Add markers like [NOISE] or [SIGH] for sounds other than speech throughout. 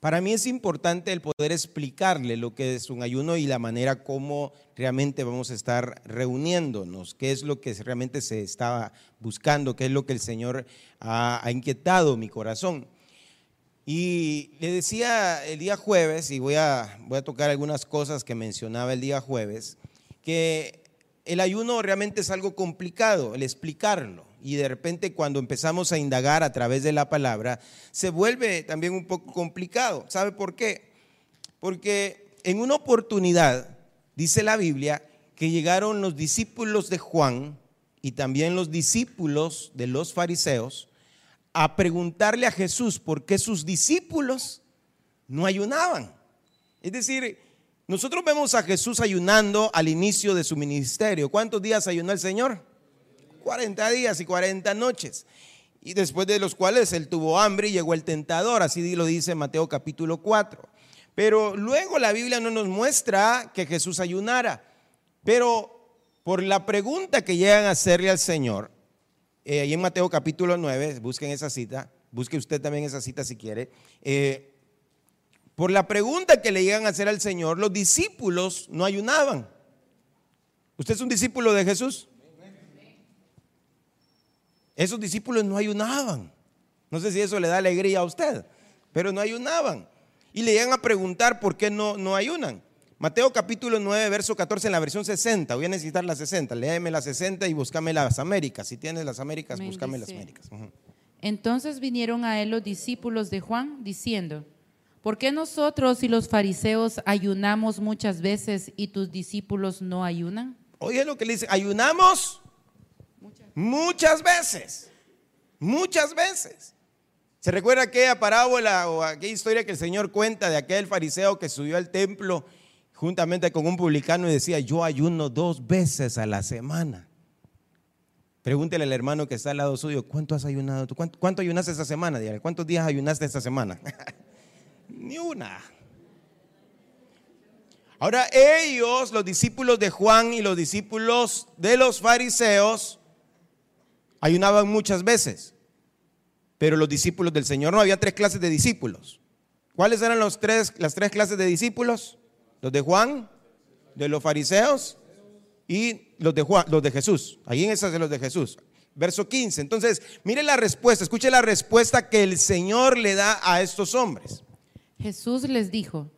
Para mí es importante el poder explicarle lo que es un ayuno y la manera como realmente vamos a estar reuniéndonos, qué es lo que realmente se estaba buscando, qué es lo que el Señor ha, ha inquietado mi corazón. Y le decía el día jueves, y voy a, voy a tocar algunas cosas que mencionaba el día jueves, que el ayuno realmente es algo complicado, el explicarlo. Y de repente cuando empezamos a indagar a través de la palabra, se vuelve también un poco complicado. ¿Sabe por qué? Porque en una oportunidad, dice la Biblia, que llegaron los discípulos de Juan y también los discípulos de los fariseos a preguntarle a Jesús por qué sus discípulos no ayunaban. Es decir, nosotros vemos a Jesús ayunando al inicio de su ministerio. ¿Cuántos días ayunó el Señor? 40 días y 40 noches. Y después de los cuales él tuvo hambre y llegó el tentador, así lo dice Mateo capítulo 4. Pero luego la Biblia no nos muestra que Jesús ayunara. Pero por la pregunta que llegan a hacerle al Señor, eh, ahí en Mateo capítulo 9, busquen esa cita, busque usted también esa cita si quiere. Eh, por la pregunta que le llegan a hacer al Señor, los discípulos no ayunaban. ¿Usted es un discípulo de Jesús? Esos discípulos no ayunaban. No sé si eso le da alegría a usted, pero no ayunaban. Y le llegan a preguntar por qué no, no ayunan. Mateo capítulo 9, verso 14 en la versión 60. Voy a necesitar la 60. Léeme la 60 y búscame las Américas. Si tienes las Américas, búscame las Américas. Uh -huh. Entonces vinieron a él los discípulos de Juan diciendo, ¿Por qué nosotros y los fariseos ayunamos muchas veces y tus discípulos no ayunan? Oye lo que le dice, ayunamos muchas, veces, muchas veces. ¿Se recuerda aquella parábola o aquella historia que el Señor cuenta de aquel fariseo que subió al templo juntamente con un publicano y decía, yo ayuno dos veces a la semana? Pregúntele al hermano que está al lado suyo, ¿cuánto has ayunado tú? ¿Cuánto, cuánto ayunaste esta semana? Dígale, ¿cuántos días ayunaste esta semana? [LAUGHS] Ni una. Ahora ellos, los discípulos de Juan y los discípulos de los fariseos, ayunaban muchas veces. Pero los discípulos del Señor no, había tres clases de discípulos. ¿Cuáles eran los tres, las tres clases de discípulos? Los de Juan, de los fariseos y los de, Juan, los de Jesús. Ahí en esas de los de Jesús. Verso 15. Entonces, mire la respuesta, escuche la respuesta que el Señor le da a estos hombres. Jesús les dijo,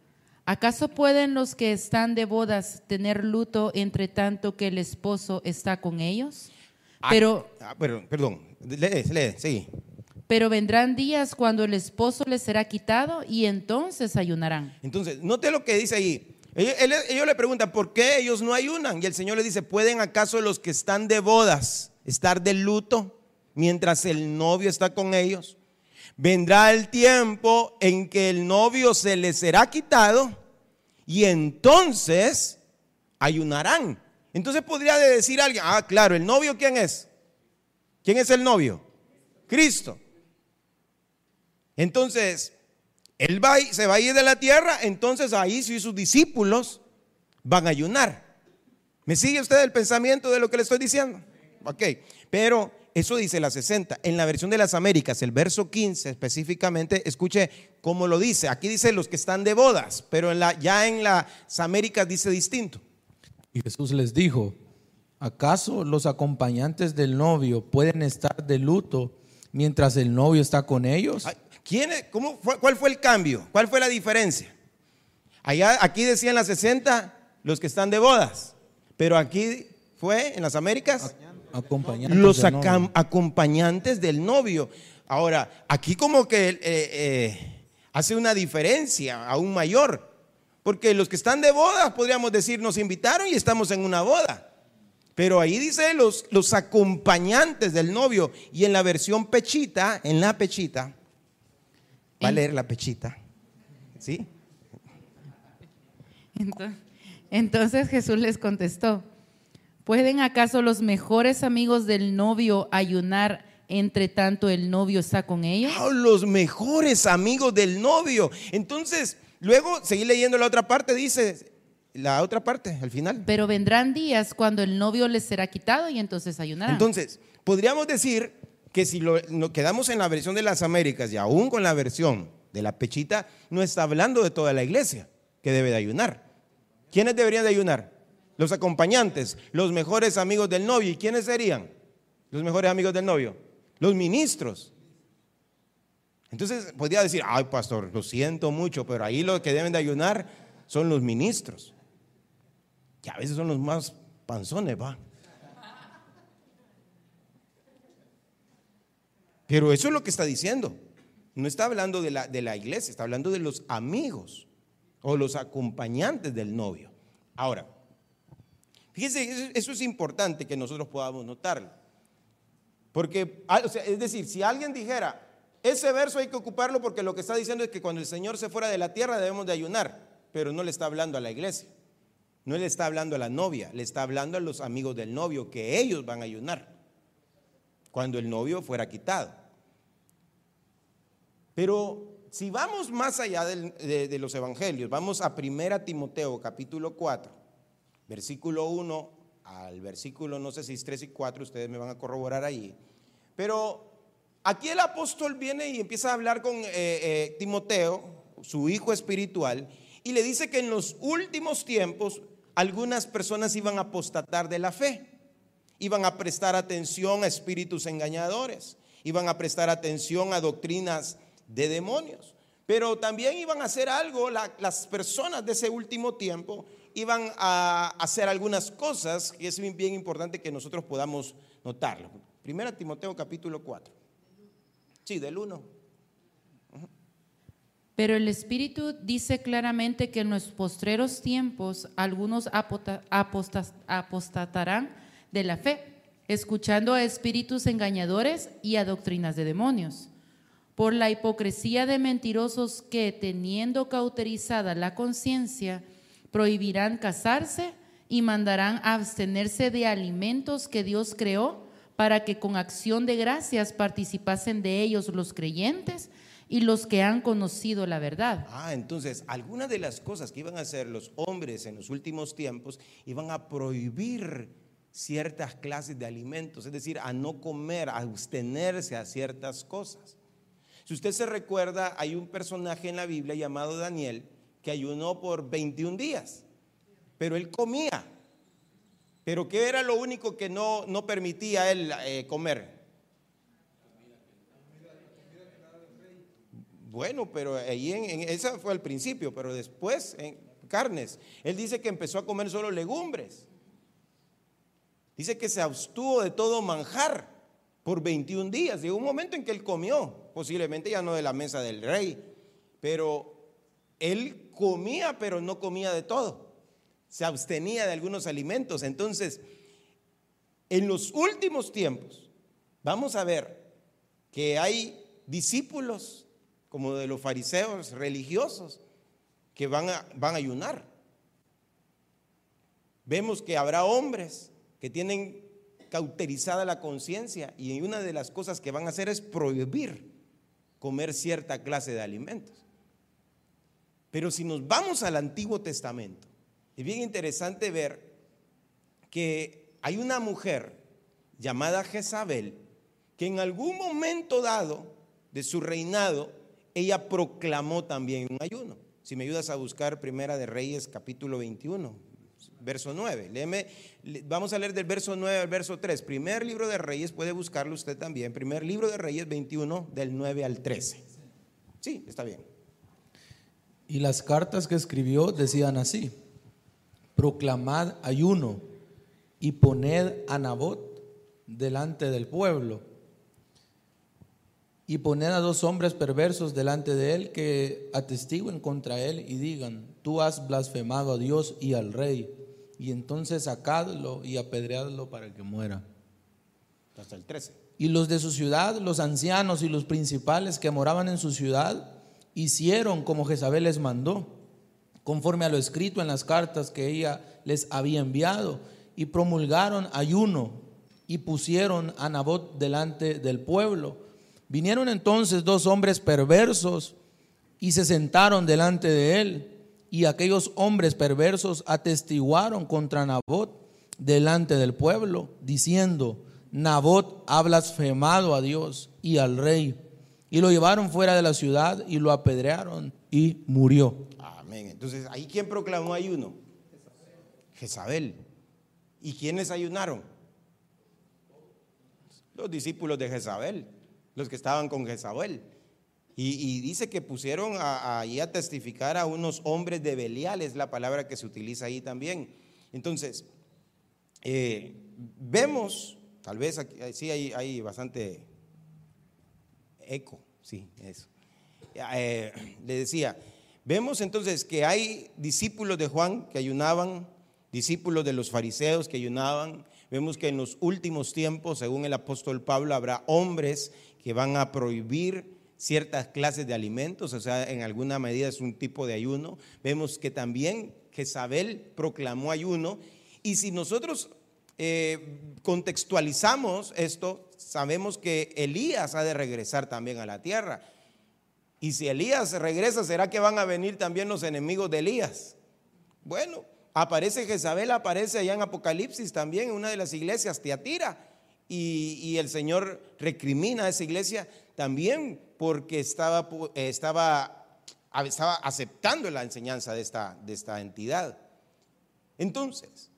¿acaso pueden los que están de bodas tener luto entre tanto que el esposo está con ellos? Pero, ah, pero perdón, lee, lee, sí. Pero vendrán días cuando el esposo les será quitado y entonces ayunarán. Entonces, note lo que dice ahí. Ellos, ellos, le preguntan, ¿por qué ellos no ayunan? Y el Señor les dice, ¿pueden acaso los que están de bodas estar de luto mientras el novio está con ellos? Vendrá el tiempo en que el novio se les será quitado y entonces ayunarán. Entonces podría decir alguien, ah, claro, ¿el novio quién es? ¿Quién es el novio? Cristo. Entonces, él va, se va a ir de la tierra, entonces ahí sus discípulos van a ayunar. ¿Me sigue usted el pensamiento de lo que le estoy diciendo? Ok, pero eso dice la 60. En la versión de las Américas, el verso 15 específicamente, escuche cómo lo dice. Aquí dice los que están de bodas, pero ya en las Américas dice distinto. Y Jesús les dijo, ¿acaso los acompañantes del novio pueden estar de luto mientras el novio está con ellos? ¿Quién, cómo fue, ¿Cuál fue el cambio? ¿Cuál fue la diferencia? Allá, aquí decían las 60 los que están de bodas, pero aquí fue en las Américas acompañantes los del novio. acompañantes del novio. Ahora, aquí como que eh, eh, hace una diferencia aún mayor, porque los que están de boda, podríamos decir, nos invitaron y estamos en una boda. Pero ahí dice los, los acompañantes del novio. Y en la versión pechita, en la pechita, va a leer la pechita. ¿Sí? Ento- Entonces Jesús les contestó, ¿pueden acaso los mejores amigos del novio ayunar entre tanto el novio está con ellos? Ah, los mejores amigos del novio. Entonces, luego, seguí leyendo la otra parte, dice, la otra parte, al final. Pero vendrán días cuando el novio les será quitado y entonces ayunarán. Entonces, podríamos decir que si lo, lo quedamos en la versión de las Américas y aún con la versión de la pechita, no está hablando de toda la iglesia que debe de ayunar. ¿Quiénes deberían de ayunar? Los acompañantes, los mejores amigos del novio. ¿Y quiénes serían los mejores amigos del novio? Los ministros. Entonces podría decir, ay pastor, lo siento mucho, pero ahí los que deben de ayunar son los ministros. Que a veces son los más panzones, va. Pero eso es lo que está diciendo. No está hablando de la, de la iglesia, está hablando de los amigos o los acompañantes del novio. Ahora, fíjense, eso, eso es importante que nosotros podamos notarlo. Porque, ah, o sea, es decir, si alguien dijera, ese verso hay que ocuparlo porque lo que está diciendo es que cuando el Señor se fuera de la tierra debemos de ayunar, pero no le está hablando a la iglesia, no le está hablando a la novia, le está hablando a los amigos del novio, que ellos van a ayunar cuando el novio fuera quitado. Pero si vamos más allá de, de los evangelios, vamos a 1 Timoteo capítulo 4, versículo 1 al versículo, no sé si es 3 y 4, ustedes me van a corroborar ahí. Pero aquí el apóstol viene y empieza a hablar con eh, eh, Timoteo, su hijo espiritual, y le dice que en los últimos tiempos algunas personas iban a apostatar de la fe iban a prestar atención a espíritus engañadores, iban a prestar atención a doctrinas de demonios, pero también iban a hacer algo, la- las personas de ese último tiempo iban a hacer algunas cosas que es bien importante que nosotros podamos notarlo. Primera Timoteo capítulo 4. Sí, del 1. Pero el Espíritu dice claramente que en los postreros tiempos algunos apostatarán de la fe, escuchando a espíritus engañadores y a doctrinas de demonios. Por la hipocresía de mentirosos que, teniendo cauterizada la conciencia, prohibirán casarse y mandarán abstenerse de alimentos que Dios creó para que con acción de gracias participasen de ellos los creyentes y los que han conocido la verdad. Ah, entonces, algunas de las cosas que iban a hacer los hombres en los últimos tiempos iban a prohibir ciertas clases de alimentos, es decir, a no comer, a abstenerse a ciertas cosas. Si usted se recuerda, hay un personaje en la Biblia llamado Daniel que ayunó por 21 días, pero él comía. Pero ¿qué era lo único que no, no permitía a él eh, comer? Bueno, pero ahí en, en- esa fue al principio, pero después en carnes. Él dice que empezó a comer solo legumbres. Dice que se abstuvo de todo manjar por 21 días. Llegó un momento en que él comió, posiblemente ya no de la mesa del rey, pero él comía, pero no comía de todo. Se abstenía de algunos alimentos. Entonces, en los últimos tiempos, vamos a ver que hay discípulos como de los fariseos religiosos que van a, van a ayunar. Vemos que habrá hombres que tienen cauterizada la conciencia y una de las cosas que van a hacer es prohibir comer cierta clase de alimentos. Pero si nos vamos al Antiguo Testamento, es bien interesante ver que hay una mujer llamada Jezabel que en algún momento dado de su reinado, ella proclamó también un ayuno. Si me ayudas a buscar Primera de Reyes capítulo 21, verso 9. Léeme, vamos a leer del verso 9 al verso 3. Primer libro de Reyes, puede buscarlo usted también. Primer libro de Reyes 21, del 9 al 13. Sí, está bien. Y las cartas que escribió decían así: Proclamad ayuno y poned a Nabot delante del pueblo. Y poned a dos hombres perversos delante de él que atestiguen contra él y digan: Tú has blasfemado a Dios y al rey. Y entonces sacadlo y apedreadlo para que muera. Hasta el 13. Y los de su ciudad, los ancianos y los principales que moraban en su ciudad, hicieron como Jezabel les mandó. Conforme a lo escrito en las cartas que ella les había enviado, y promulgaron ayuno y pusieron a Nabot delante del pueblo. Vinieron entonces dos hombres perversos y se sentaron delante de él, y aquellos hombres perversos atestiguaron contra Nabot delante del pueblo, diciendo, Nabot ha blasfemado a Dios y al rey. Y lo llevaron fuera de la ciudad y lo apedrearon y murió. Entonces, ¿ahí quién proclamó ayuno? Jezabel. ¿Y quiénes ayunaron? Los discípulos de Jezabel, los que estaban con Jezabel. Y, dice que pusieron ahí a, testificar a unos hombres de Belial, es la palabra que se utiliza ahí también. Entonces, eh, vemos, tal vez aquí, sí hay, hay bastante eco, sí, eso. Eh, le decía, vemos entonces que hay discípulos de Juan que ayunaban, discípulos de los fariseos que ayunaban. Vemos que en los últimos tiempos, según el apóstol Pablo, habrá hombres que van a prohibir ciertas clases de alimentos, o sea, en alguna medida es un tipo de ayuno. Vemos que también Jezabel proclamó ayuno. Y si nosotros eh, contextualizamos esto, sabemos que Elías ha de regresar también a la tierra. Y si Elías regresa, ¿será que van a venir también los enemigos de Elías? Bueno, aparece Jezabel, aparece allá en Apocalipsis también, en una de las iglesias, Teatira. Y, y el Señor recrimina a esa iglesia también porque estaba, estaba, estaba aceptando la enseñanza de esta, de esta entidad. Entonces,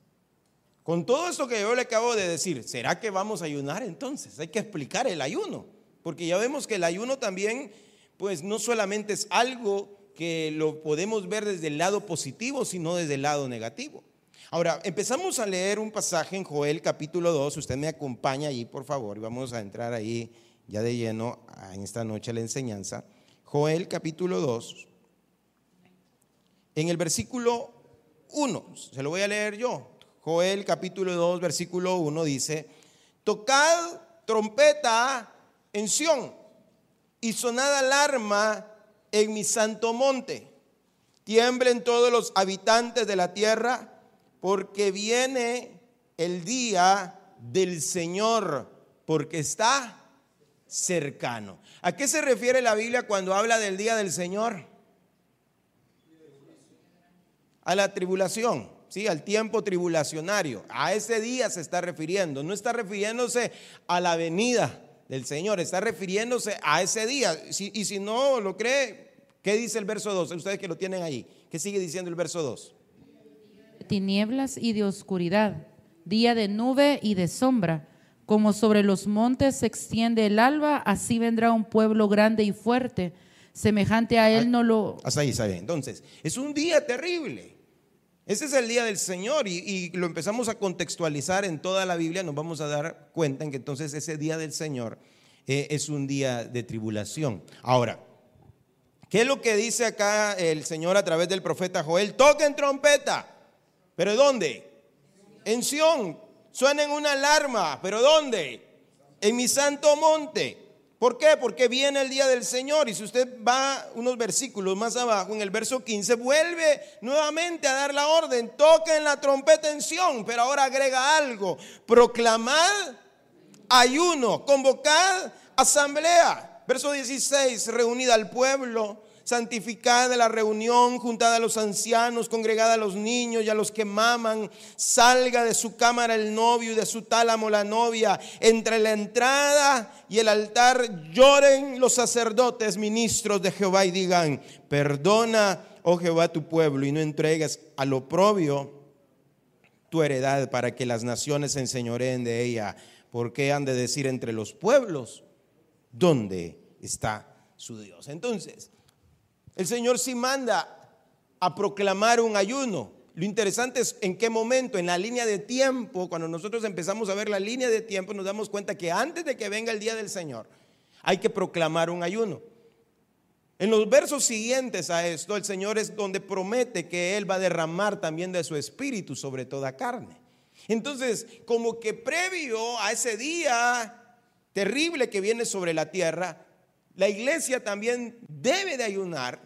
con todo esto que yo le acabo de decir, ¿será que vamos a ayunar entonces? Hay que explicar el ayuno, porque ya vemos que el ayuno también, pues no solamente es algo que lo podemos ver desde el lado positivo, sino desde el lado negativo. Ahora, empezamos a leer un pasaje en Joel capítulo 2, usted me acompaña ahí, por favor, y vamos a entrar ahí ya de lleno en esta noche la enseñanza. Joel capítulo 2, en el versículo 1, se lo voy a leer yo. Joel capítulo 2, versículo 1 dice, tocad trompeta en Sión y sonad alarma en mi santo monte. Tiemblen todos los habitantes de la tierra, porque viene el día del Señor, porque está cercano. ¿A qué se refiere la Biblia cuando habla del día del Señor? A la tribulación, ¿sí? Al tiempo tribulacionario. A ese día se está refiriendo. No está refiriéndose a la venida del Señor, está refiriéndose a ese día. y si no lo cree, ¿Qué dice el verso 2? Ustedes que lo tienen ahí. ¿Qué sigue diciendo el verso 2? Tinieblas y de oscuridad, día de nube y de sombra. Como sobre los montes se extiende el alba, así vendrá un pueblo grande y fuerte. Semejante a él ah, no lo... Hasta ahí, ¿sabe? Entonces, es un día terrible. Ese es el día del Señor y, lo empezamos a contextualizar en toda la Biblia. Nos vamos a dar cuenta en que entonces ese día del Señor eh, es un día de tribulación. Ahora, ¿Qué es lo que dice acá el Señor a través del profeta Joel? Toquen trompeta. ¿Pero dónde? En Sión. Suenen una alarma. ¿Pero dónde? En mi santo monte. ¿Por qué? Porque viene el día del Señor. Y si usted va unos versículos más abajo, en el verso 15, vuelve nuevamente a dar la orden. Toquen la trompeta en Sión. Pero ahora agrega algo. Proclamad ayuno. Convocad asamblea. Verso 16, reunida al pueblo, santificada la reunión, juntada a los ancianos, congregada a los niños y a los que maman, salga de su cámara el novio y de su tálamo la novia. Entre la entrada y el altar lloren los sacerdotes, ministros de Jehová y digan, perdona, oh Jehová, tu pueblo y no entregues al oprobio tu heredad para que las naciones se enseñoreen de ella. porque han de decir entre los pueblos? dónde está su Dios. Entonces, el Señor sí manda a proclamar un ayuno. Lo interesante es en qué momento, en la línea de tiempo, cuando nosotros empezamos a ver la línea de tiempo, nos damos cuenta que antes de que venga el día del Señor, hay que proclamar un ayuno. En los versos siguientes a esto, el Señor es donde promete que Él va a derramar también de su espíritu sobre toda carne. Entonces, como que previo a ese día, terrible que viene sobre la tierra, la iglesia también debe de ayunar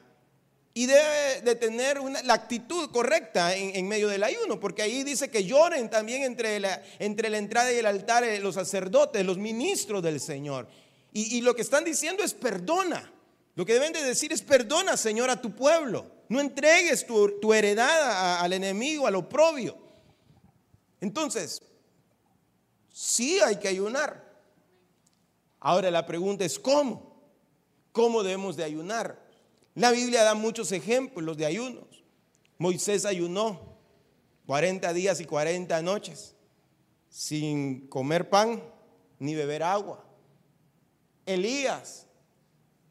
y debe de tener una, la actitud correcta en, medio del ayuno, porque ahí dice que lloren también entre la, entre la entrada y el altar eh, los sacerdotes, los ministros del Señor. Y, lo que están diciendo es perdona. Lo que deben de decir es perdona, Señor, a tu pueblo. No entregues tu, tu heredad al enemigo, al oprobio. Entonces, sí hay que ayunar. Ahora la pregunta es ¿cómo? ¿Cómo debemos de ayunar? La Biblia da muchos ejemplos de ayunos. Moisés ayunó 40 días y 40 noches sin comer pan ni beber agua. Elías,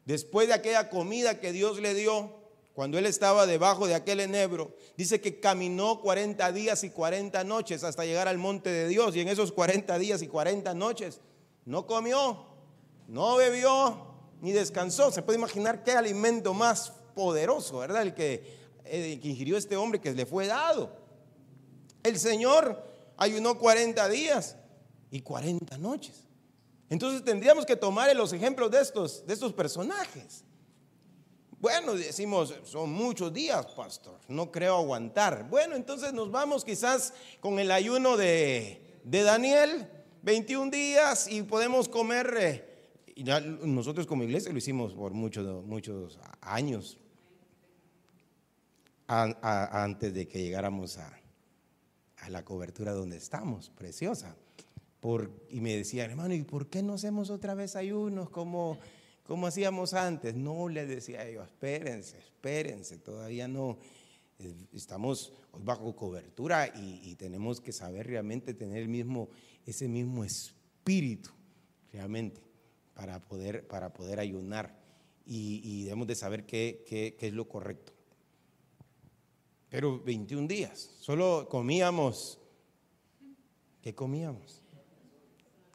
después de aquella comida que Dios le dio, cuando él estaba debajo de aquel enebro, dice que caminó 40 días y 40 noches hasta llegar al monte de Dios. Y en esos 40 días y 40 noches no comió, no bebió, ni descansó. Se puede imaginar qué alimento más poderoso, ¿verdad? El que, ingirió este hombre que le fue dado. El Señor ayunó 40 días y 40 noches. Entonces tendríamos que tomar los ejemplos de estos, de estos personajes. Bueno, decimos, son muchos días, pastor, no creo aguantar. Bueno, entonces nos vamos quizás con el ayuno de, de Daniel, 21 días y podemos comer eh, y ya nosotros como iglesia lo hicimos por muchos, muchos años antes de que llegáramos a, la cobertura donde estamos, preciosa. Y me decían, hermano, ¿y por qué no hacemos otra vez ayunos como, como hacíamos antes? No, les decía yo, espérense, espérense, todavía no. Estamos bajo cobertura y, y tenemos que saber realmente tener el mismo, ese mismo espíritu, realmente para poder, para poder ayunar y, y debemos de saber qué, qué, qué, es lo correcto. Pero 21 días, solo comíamos, ¿qué comíamos?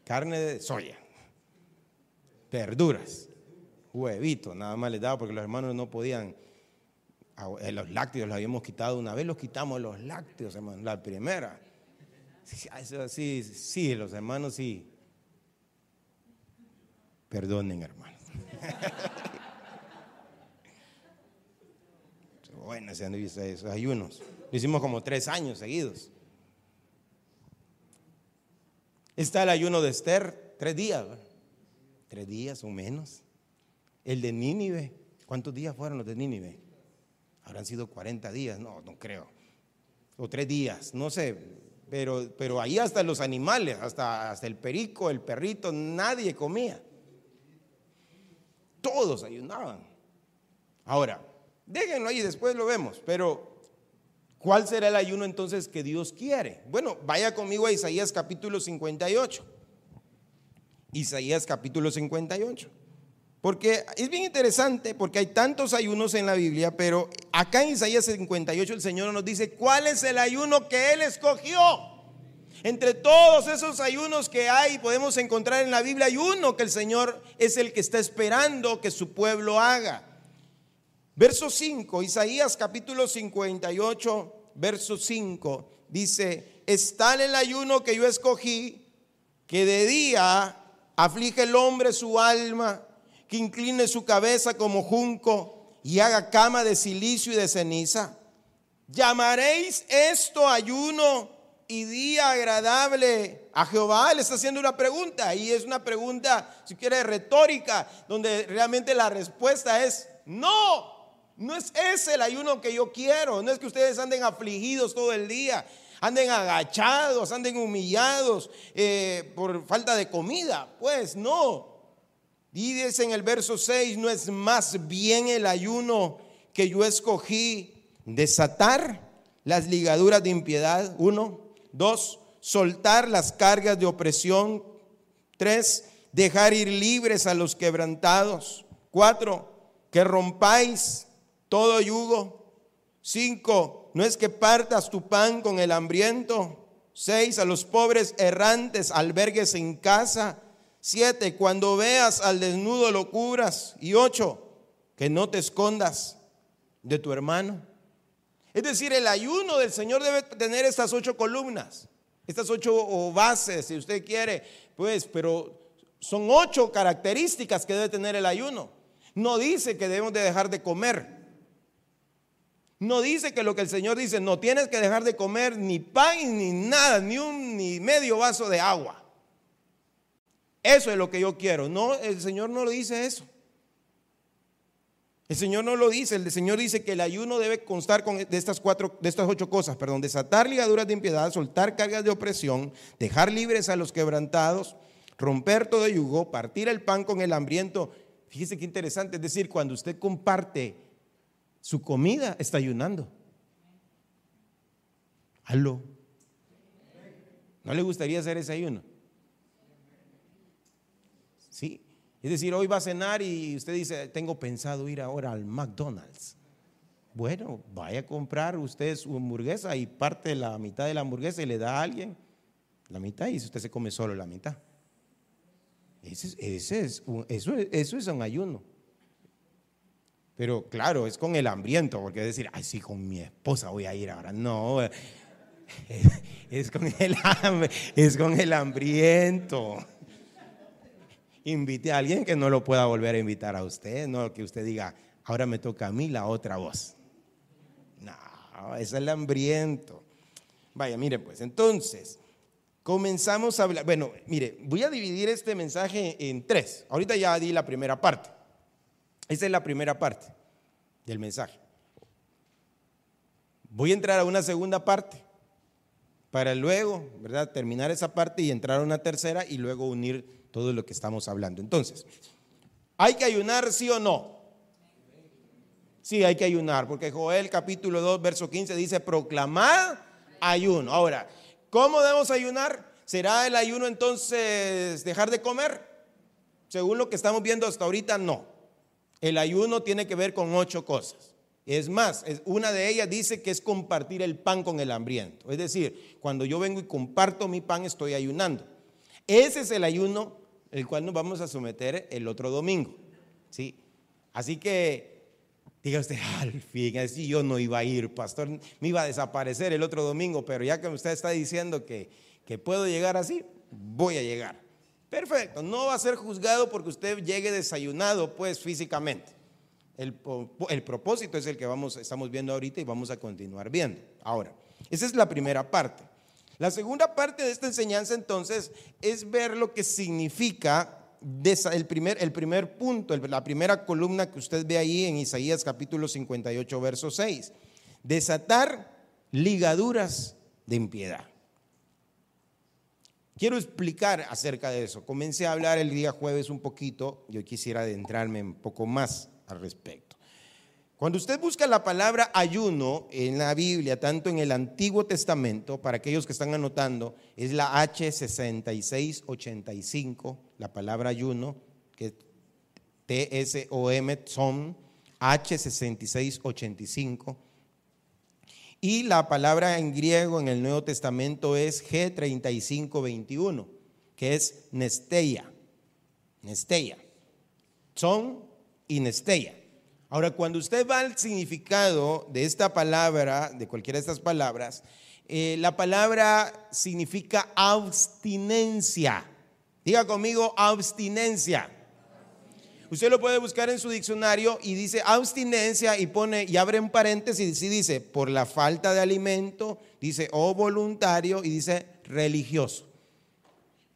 Carne de soya, verduras, huevito, nada más les daba porque los hermanos no podían, eh, los lácteos los habíamos quitado una vez, los quitamos los lácteos, hermano, la primera. Sí, sí, los hermanos sí, Perdonen, hermano. [LAUGHS] bueno, se han visto esos ayunos. Lo hicimos como tres años seguidos. Está el ayuno de Esther, tres días. Tres días o menos. El de Nínive, ¿cuántos días fueron los de Nínive? Habrán sido 40 días, no, no creo. O tres días, no sé. Pero, pero ahí hasta los animales, hasta, hasta el perico, el perrito, nadie comía. Todos ayunaban. Ahora, déjenlo ahí, después lo vemos, pero ¿cuál será el ayuno entonces que Dios quiere? Bueno, vaya conmigo a Isaías capítulo 58. Isaías capítulo 58. Porque es bien interesante, porque hay tantos ayunos en la Biblia, pero acá en Isaías 58 el Señor nos dice cuál es el ayuno que Él escogió. Entre todos esos ayunos que hay, podemos encontrar en la Biblia, hay uno que el Señor es el que está esperando que su pueblo haga. Verso 5, Isaías capítulo 58, verso 5, dice, es tal el ayuno que yo escogí, que de día aflige el hombre su alma, que incline su cabeza como junco y haga cama de silicio y de ceniza. ¿Llamaréis esto ayuno? Y día agradable a Jehová? Le está haciendo una pregunta y es una pregunta, si quiere, retórica, donde realmente la respuesta es no. No es ese el ayuno que yo quiero. No es que ustedes anden afligidos todo el día, anden agachados, anden humillados eh, por falta de comida. Pues no. Dice en el verso 6, no es más bien el ayuno que yo escogí desatar las ligaduras de impiedad. Uno, Dos, soltar las cargas de opresión. Tres, dejar ir libres a los quebrantados. Cuatro, que rompáis todo yugo. Cinco, no es que partas tu pan con el hambriento. Seis, a los pobres errantes albergues en casa. Siete, cuando veas al desnudo lo cubras. Y ocho, que no te escondas de tu hermano. Es decir, el ayuno del Señor debe tener estas ocho columnas, estas ocho bases, si usted quiere, pues, pero son ocho características que debe tener el ayuno. No dice que debemos de dejar de comer. No dice que lo que el Señor dice, no tienes que dejar de comer ni pan ni nada, ni un ni medio vaso de agua. Eso es lo que yo quiero. No, el Señor no lo dice eso. El Señor no lo dice, el Señor dice que el ayuno debe constar con, de estas cuatro, de estas ocho cosas, perdón, desatar ligaduras de impiedad, soltar cargas de opresión, dejar libres a los quebrantados, romper todo yugo, partir el pan con el hambriento. Fíjese qué interesante, es decir, cuando usted comparte su comida, está ayunando. Aló. ¿No le gustaría hacer ese ayuno? Sí. Es decir, hoy va a cenar y usted dice, tengo pensado ir ahora al McDonald's. Bueno, vaya a comprar usted su hamburguesa y parte la mitad de la hamburguesa y le da a alguien la mitad y usted se come solo la mitad. Ese, es eso, es un ayuno. Pero claro, es con el hambriento, porque decir, ay, sí, con mi esposa voy a ir ahora. No, [LAUGHS] es con el, es con el hambriento invite a alguien que no lo pueda volver a invitar a usted, no que usted diga, ahora me toca a mí la otra voz. No, es el hambriento. Vaya, mire pues, entonces, comenzamos a hablar. Bueno, mire, voy a dividir este mensaje en tres. Ahorita ya di la primera parte. Esa es la primera parte del mensaje. Voy a entrar a una segunda parte para luego, ¿verdad? Terminar esa parte y entrar a una tercera y luego unir todo lo que estamos hablando. Entonces, ¿hay que ayunar sí o no? Sí, hay que ayunar, porque Joel capítulo 2, verso 15 dice, proclamad ayuno. Ahora, ¿cómo debemos ayunar? ¿Será el ayuno entonces dejar de comer? Según lo que estamos viendo hasta ahorita, no. El ayuno tiene que ver con ocho cosas. Es más, una de ellas dice que es compartir el pan con el hambriento. Es decir, cuando yo vengo y comparto mi pan, estoy ayunando. Ese es el ayuno el cual nos vamos a someter el otro domingo. ¿sí? Así que diga usted, al fin, así yo no iba a ir, pastor, me iba a desaparecer el otro domingo, pero ya que usted está diciendo que, que puedo llegar así, voy a llegar. Perfecto, no va a ser juzgado porque usted llegue desayunado, pues físicamente. El, el, propósito es el que vamos, estamos viendo ahorita y vamos a continuar viendo. Ahora, esa es la primera parte. La segunda parte de esta enseñanza entonces es ver lo que significa el primer, el primer punto, la primera columna que usted ve ahí en Isaías capítulo 58, verso 6. Desatar ligaduras de impiedad. Quiero explicar acerca de eso. Comencé a hablar el día jueves un poquito, yo quisiera adentrarme un poco más al respecto. Cuando usted busca la palabra ayuno en la Biblia, tanto en el Antiguo Testamento, para aquellos que están anotando, es la H6685, la palabra ayuno, que es T-S-O-M, TSOM, H6685. Y la palabra en griego en el Nuevo Testamento es G3521, que es Nesteia. Nesteia. Son y Nesteia. Ahora, cuando usted va al significado de esta palabra, de cualquiera de estas palabras, eh, la palabra significa abstinencia. Diga conmigo abstinencia. Usted lo puede buscar en su diccionario y dice abstinencia y pone y abre un paréntesis y dice por la falta de alimento, dice o voluntario y dice religioso.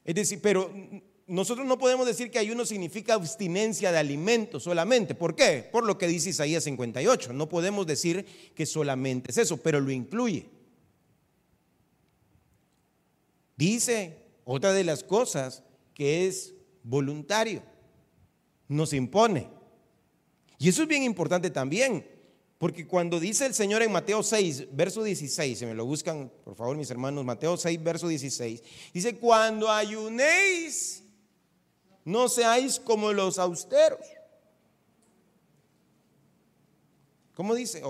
Es decir, pero nosotros no podemos decir que ayuno significa abstinencia de alimentos solamente. ¿Por qué? Por lo que dice Isaías 58. No podemos decir que solamente es eso, pero lo incluye. Dice otra de las cosas que es voluntario, nos impone. Y eso es bien importante también, porque cuando dice el Señor en Mateo 6, verso 16, se me lo buscan, por favor, mis hermanos, Mateo 6, verso 16, dice, cuando ayunéis, no seáis como los austeros. ¿Cómo dice?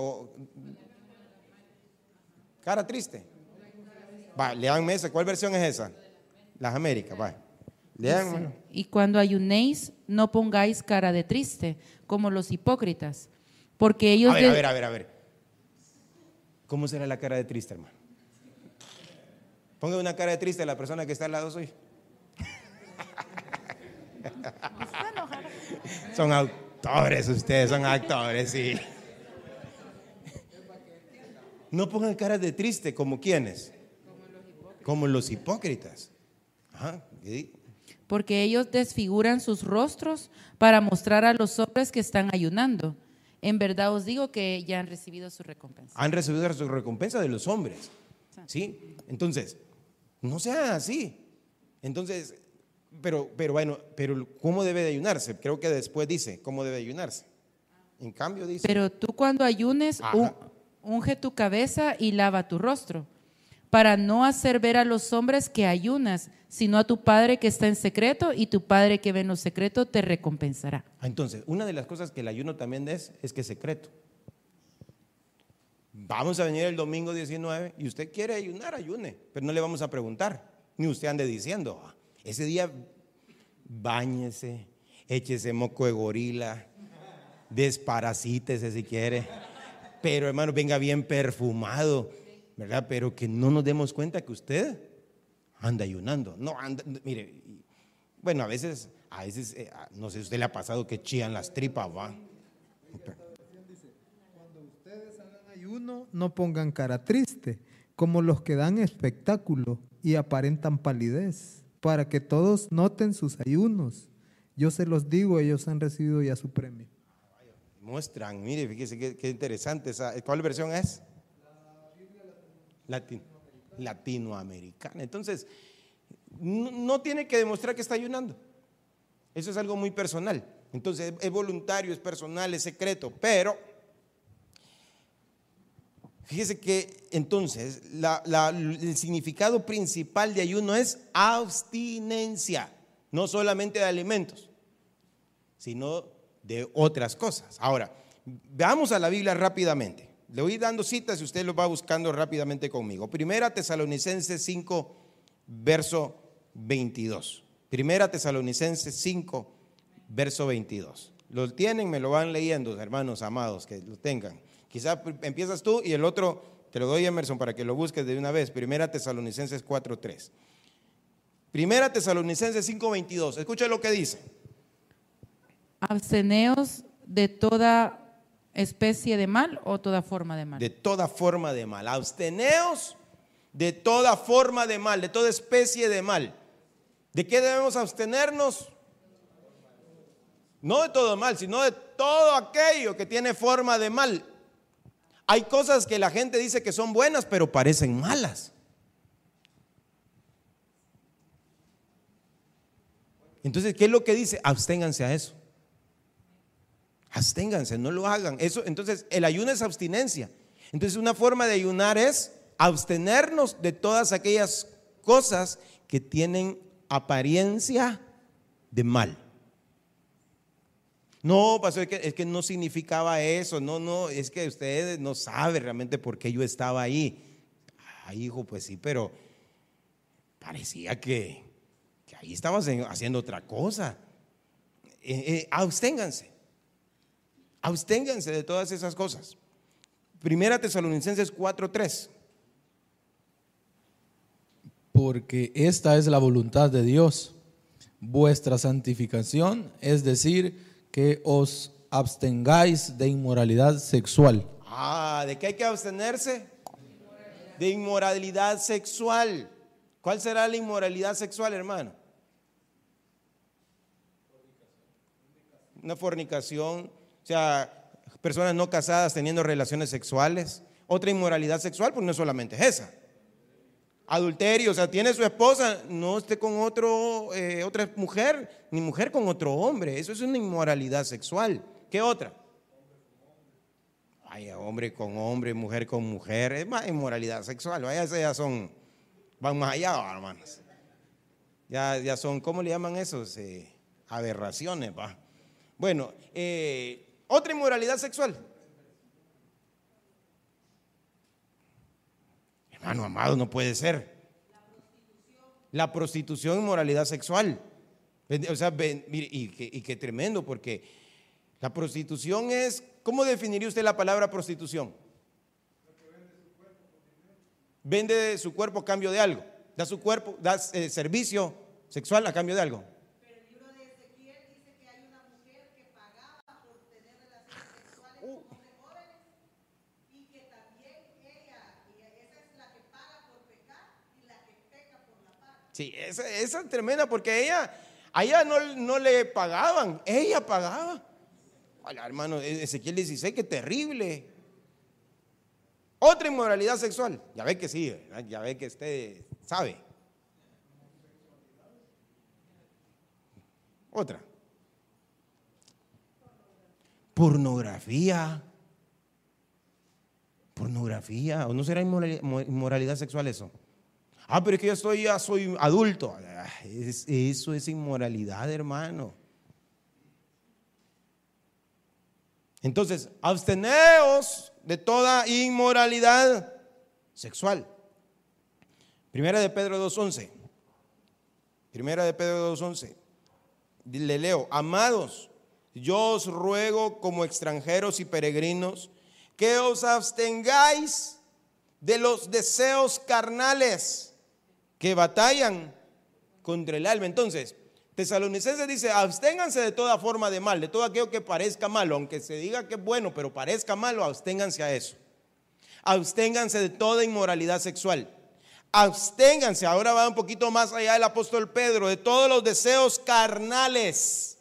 cara triste. Va, leanme esa. ¿Cuál versión es esa? Las Américas, va. Y cuando ayunéis, no pongáis cara de triste, como los hipócritas. Porque ellos. A ver, a ver, a ver, a ver. ¿Cómo será la cara de triste, hermano? Ponga una cara de triste a la persona que está al lado suyo. Son actores ustedes, son actores, sí. No pongan caras de triste, como quienes. Como los hipócritas. Ajá, porque ellos desfiguran sus rostros para mostrar a los hombres que están ayunando. En verdad os digo que ya han recibido su recompensa. Han recibido su recompensa de los hombres. ¿Sí? Entonces, no sea así. Entonces, pero, pero bueno, pero ¿cómo debe de ayunarse? Creo que después dice cómo debe ayunarse. En cambio dice, Pero tú cuando ayunes, un- unge tu cabeza y lava tu rostro, para no hacer ver a los hombres que ayunas, sino a tu Padre que está en secreto, y tu Padre que ve en lo secreto te recompensará. Ah, Entonces, una de las cosas que el ayuno también es, es que es secreto. Vamos a venir el domingo 19 y usted quiere ayunar, ayune, pero no le vamos a preguntar, ni usted ande diciendo, "Ah, ese día báñese, échese moco de gorila, desparasítese si quiere, pero hermano, venga bien perfumado, ¿verdad? Pero que no nos demos cuenta que usted anda ayunando. No, anda, mire, bueno, a veces, a veces, eh, no sé si usted le ha pasado que chían las tripas, va. ustedes hagan ayuno, no pongan cara triste, como los que dan espectáculo y aparentan palidez, para que todos noten sus ayunos. Yo se los digo, ellos han recibido ya su premio. Muestran, mire, fíjese qué, interesante. Esa, ¿Cuál versión es? Latin- latinoamericana. Entonces, no tiene que demostrar que está ayunando. Eso es algo muy personal. Entonces, es voluntario, es personal, es secreto. Pero, fíjese que entonces, el significado principal de ayuno es abstinencia, no solamente de alimentos sino de otras cosas. Ahora, veamos a la Biblia rápidamente. Le voy dando citas y usted lo va buscando rápidamente conmigo. Primera Tesalonicenses 5, verso 22. Primera Tesalonicenses 5, verso 22. Lo tienen, me lo van leyendo, hermanos amados, que lo tengan. Quizá empiezas tú y el otro te lo doy, Emerson, para que lo busques de una vez. Primera Tesalonicenses 4, 3. Primera Tesalonicenses 5, 22. Escucha lo que dice. Absteneos de toda especie de mal o toda forma de mal. de toda forma de mal. Absteneos de toda forma de mal, de toda especie de mal. ¿De qué debemos abstenernos? No de todo mal, sino de todo aquello que tiene forma de mal. Hay cosas que la gente dice que son buenas, pero parecen malas. Entonces, ¿qué es lo que dice? Absténganse a eso. Absténganse, no lo hagan. Eso, entonces, el ayuno es abstinencia. Entonces, una forma de ayunar es abstenernos de todas aquellas cosas que tienen apariencia de mal. No, pastor, es que, es que no significaba eso. No, no, es que usted no sabe realmente por qué yo estaba ahí. Ay, hijo, pues sí, pero parecía que, que ahí estabas en- haciendo otra cosa. Eh, eh, absténganse. Absténganse de todas esas cosas. Primera Tesalonicenses 4:3. Porque esta es la voluntad de Dios, vuestra santificación, es decir, que os abstengáis de inmoralidad sexual. Ah, ¿de qué hay que abstenerse? De inmoralidad sexual. ¿Cuál será la inmoralidad sexual, hermano? Una fornicación, o sea, personas no casadas teniendo relaciones sexuales. Otra inmoralidad sexual, pues no solamente es esa. Adulterio, o sea, tiene su esposa, no esté con otro, eh, otra mujer, ni mujer con otro hombre. Eso es una inmoralidad sexual. ¿Qué otra? Vaya, hombre con hombre, mujer con mujer, es más inmoralidad sexual. Vaya, esas ya son, van más allá, hermanos. Ya, ya son, ¿cómo le llaman esos? Eh, aberraciones, va. Bueno, eh, otra inmoralidad sexual. Hermano amado, no puede ser. La prostitución, inmoralidad sexual. O sea, y, qué- y qué tremendo, porque la prostitución es, ¿cómo definiría usted la palabra prostitución? Vende su cuerpo a cambio de algo. Da su cuerpo, da eh, servicio sexual a cambio de algo. Sí, esa, esa es tremenda porque ella, a ella no, no le pagaban, ella pagaba. Hola, hermano, E- Ezequiel 16, qué terrible. Otra inmoralidad sexual. Ya ve que sí, ya ve que usted sabe. Otra. Pornografía. Pornografía. ¿O no será inmorali- mo- inmoralidad sexual eso? Ah, pero es que yo estoy, ya soy adulto. Es- eso es inmoralidad, hermano. Entonces, absteneos de toda inmoralidad sexual. Primera de Pedro 2.11. Primera de Pedro 2.11. Le leo, amados, yo os ruego como extranjeros y peregrinos que os abstengáis de los deseos carnales que batallan contra el alma. Entonces, Tesalonicenses dice, absténganse de toda forma de mal, de todo aquello que parezca malo, aunque se diga que es bueno, pero parezca malo, absténganse a eso. Absténganse de toda inmoralidad sexual. Absténganse, ahora va un poquito más allá el apóstol Pedro, de todos los deseos carnales.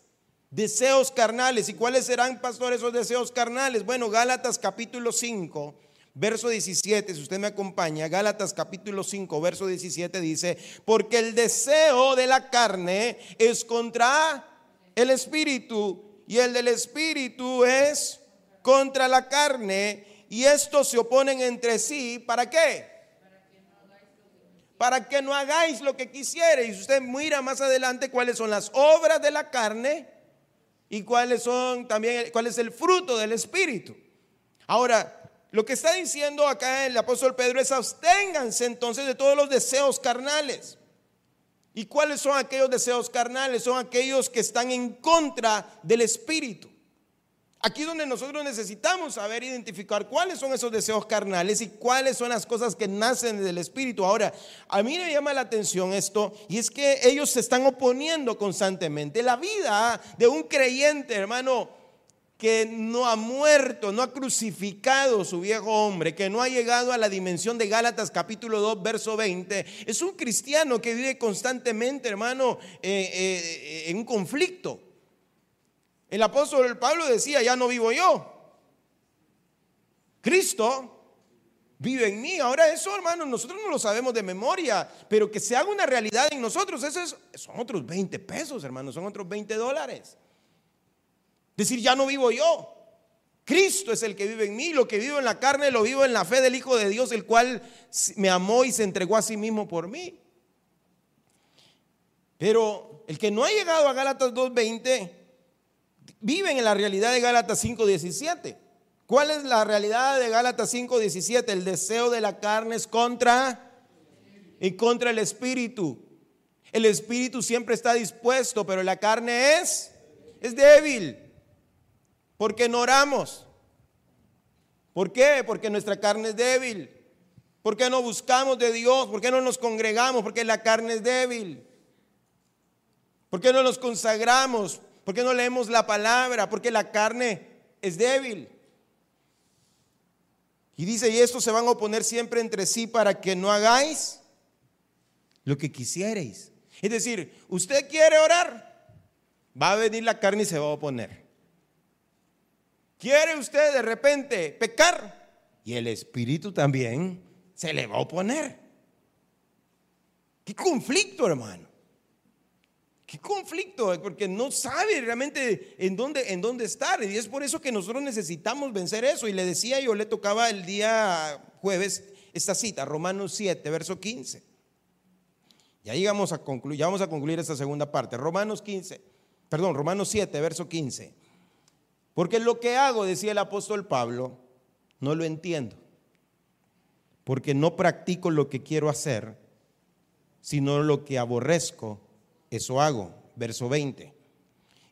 Deseos carnales. ¿Y cuáles serán, pastor, esos deseos carnales? Bueno, Gálatas capítulo 5, verso 17, si usted me acompaña, Gálatas capítulo 5, verso 17 dice, porque el deseo de la carne es contra el espíritu y el del espíritu es contra la carne y estos se oponen entre sí. ¿Para qué? Para que no hagáis lo que quisierais. Usted mira más adelante cuáles son las obras de la carne y cuáles son también cuál es el fruto del espíritu. Ahora, lo que está diciendo acá el apóstol Pedro es absténganse entonces de todos los deseos carnales. ¿Y cuáles son aquellos deseos carnales? Son aquellos que están en contra del espíritu. Aquí es donde nosotros necesitamos saber identificar cuáles son esos deseos carnales y cuáles son las cosas que nacen del espíritu. Ahora, a mí me llama la atención esto y es que ellos se están oponiendo constantemente. La vida de un creyente, hermano, que no ha muerto, no ha crucificado su viejo hombre, que no ha llegado a la dimensión de Gálatas capítulo 2, verso 20, es un cristiano que vive constantemente, hermano, eh, eh, en un conflicto. El apóstol Pablo decía, ya no vivo yo. Cristo vive en mí. Ahora eso, hermano, nosotros no lo sabemos de memoria, pero que se haga una realidad en nosotros, eso es, son otros 20 pesos, hermano, son otros 20 dólares. Decir, ya no vivo yo. Cristo es el que vive en mí, lo que vivo en la carne lo vivo en la fe del Hijo de Dios, el cual me amó y se entregó a sí mismo por mí. Pero el que no ha llegado a Gálatas 2.20 viven en la realidad de Gálatas 5.17. ¿Cuál es la realidad de Gálatas 5.17? El deseo de la carne es contra y contra el espíritu. El espíritu siempre está dispuesto, pero la carne es es débil. Porque no oramos. ¿Por qué? Porque nuestra carne es débil. ¿Por qué no buscamos de Dios? ¿Por qué no nos congregamos? Porque la carne es débil. ¿Por qué no nos consagramos? ¿Por qué no leemos la palabra? Porque la carne es débil. Y dice, y estos se van a oponer siempre entre sí para que no hagáis lo que quisierais. Es decir, usted quiere orar, va a venir la carne y se va a oponer. ¿Quiere usted de repente pecar? Y el espíritu también se le va a oponer. ¿Qué conflicto, hermano? ¿Qué conflicto? Porque no sabe realmente en dónde, en dónde estar. Y es por eso que nosotros necesitamos vencer eso. Y le decía yo, le tocaba el día jueves esta cita, Romanos 7, verso 15. Ya llegamos a concluir, ya vamos a concluir esta segunda parte. Romanos 15, perdón, Romanos 7, verso 15. Porque lo que hago, decía el apóstol Pablo, no lo entiendo. Porque no practico lo que quiero hacer, sino lo que aborrezco, eso hago. Verso 20.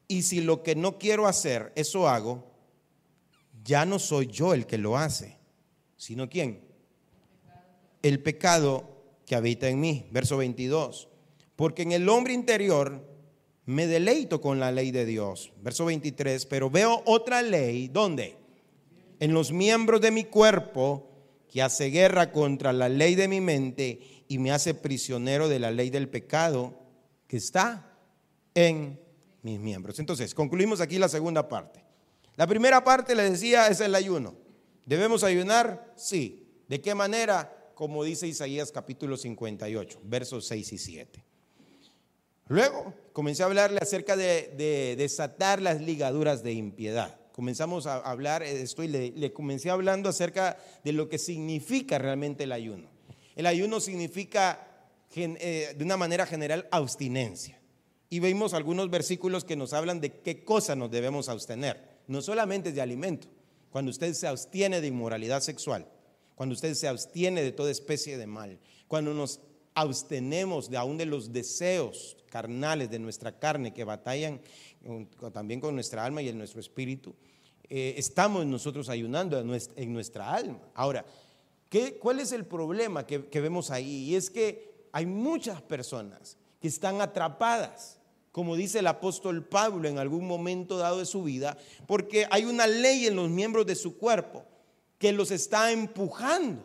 Y si lo que no quiero hacer, eso hago, ya no soy yo el que lo hace, sino quién? El pecado que habita en mí. Verso 22. Porque en el hombre interior me deleito con la ley de Dios. Verso 23. Pero veo otra ley. ¿Dónde? En los miembros de mi cuerpo que hace guerra contra la ley de mi mente y me hace prisionero de la ley del pecado que está en mis miembros. Entonces, concluimos aquí la segunda parte. La primera parte, le decía, es el ayuno. ¿Debemos ayunar? Sí. ¿De qué manera? Como dice Isaías capítulo 58, versos 6 y 7. Luego comencé a hablarle acerca de, desatar las ligaduras de impiedad. Comenzamos a hablar esto y le, comencé hablando acerca de lo que significa realmente el ayuno. El ayuno significa eh, de una manera general abstinencia. Y vimos algunos versículos que nos hablan de qué cosa nos debemos abstener. No solamente de alimento. Cuando usted se abstiene de inmoralidad sexual, cuando usted se abstiene de toda especie de mal, cuando nos abstenemos de aún de los deseos carnales de nuestra carne que batallan también con nuestra alma y en nuestro espíritu, eh, estamos nosotros ayunando en nuestra alma. Ahora, ¿qué, ¿cuál es el problema que, que vemos ahí? Y es que hay muchas personas que están atrapadas como dice el apóstol Pablo en algún momento dado de su vida, porque hay una ley en los miembros de su cuerpo que los está empujando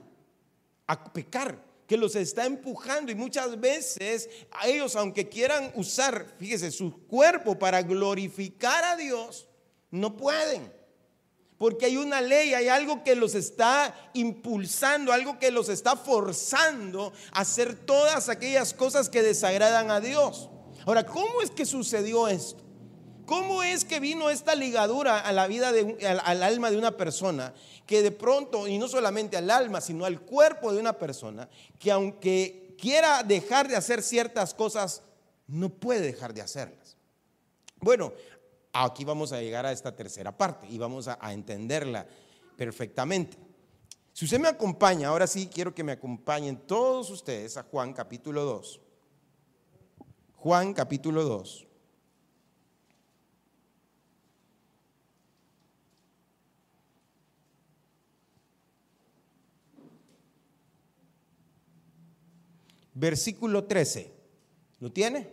a pecar que los está empujando y muchas veces a ellos, aunque quieran usar, fíjese, su cuerpo para glorificar a Dios, no pueden. Porque hay una ley, hay algo que los está impulsando, algo que los está forzando a hacer todas aquellas cosas que desagradan a Dios. Ahora, ¿cómo es que sucedió esto? ¿Cómo es que vino esta ligadura a la vida de, al, alma de una persona que de pronto, y no solamente al alma, sino al cuerpo de una persona, que aunque quiera dejar de hacer ciertas cosas, no puede dejar de hacerlas? Bueno, aquí vamos a llegar a esta tercera parte y vamos a, a entenderla perfectamente. Si usted me acompaña, ahora sí quiero que me acompañen todos ustedes a Juan capítulo 2. Juan capítulo 2. Versículo 13. ¿Lo tiene?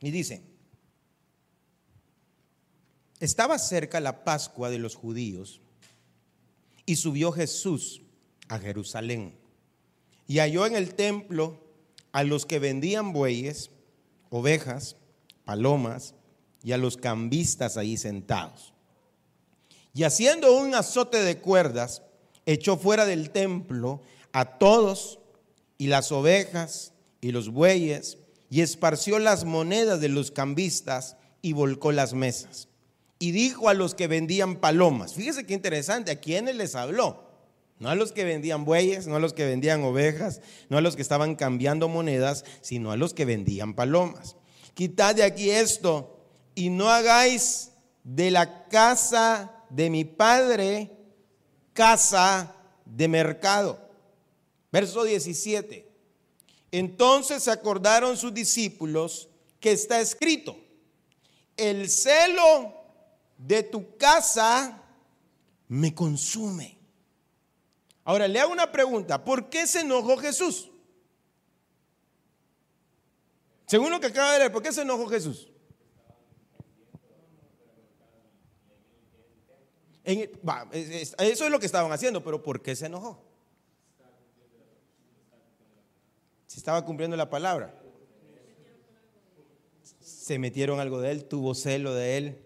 Y dice, estaba cerca la Pascua de los judíos y subió Jesús a Jerusalén y halló en el templo a los que vendían bueyes, ovejas, palomas y a los cambistas ahí sentados y haciendo un azote de cuerdas, echó fuera del templo a todos y las ovejas y los bueyes y esparció las monedas de los cambistas y volcó las mesas. Y dijo a los que vendían palomas, fíjese qué interesante, ¿a quiénes les habló? No a los que vendían bueyes, no a los que vendían ovejas, no a los que estaban cambiando monedas, sino a los que vendían palomas. Quitad de aquí esto y no hagáis de la casa de mi padre casa de mercado. Verso 17. Entonces se acordaron sus discípulos que está escrito, el celo de tu casa me consume. Ahora le hago una pregunta, ¿por qué se enojó Jesús? Según lo que acaba de leer, ¿por qué se enojó Jesús? Eso es lo que estaban haciendo, pero ¿por qué se enojó? Si estaba cumpliendo la palabra. Se metieron algo de él, tuvo celo de él.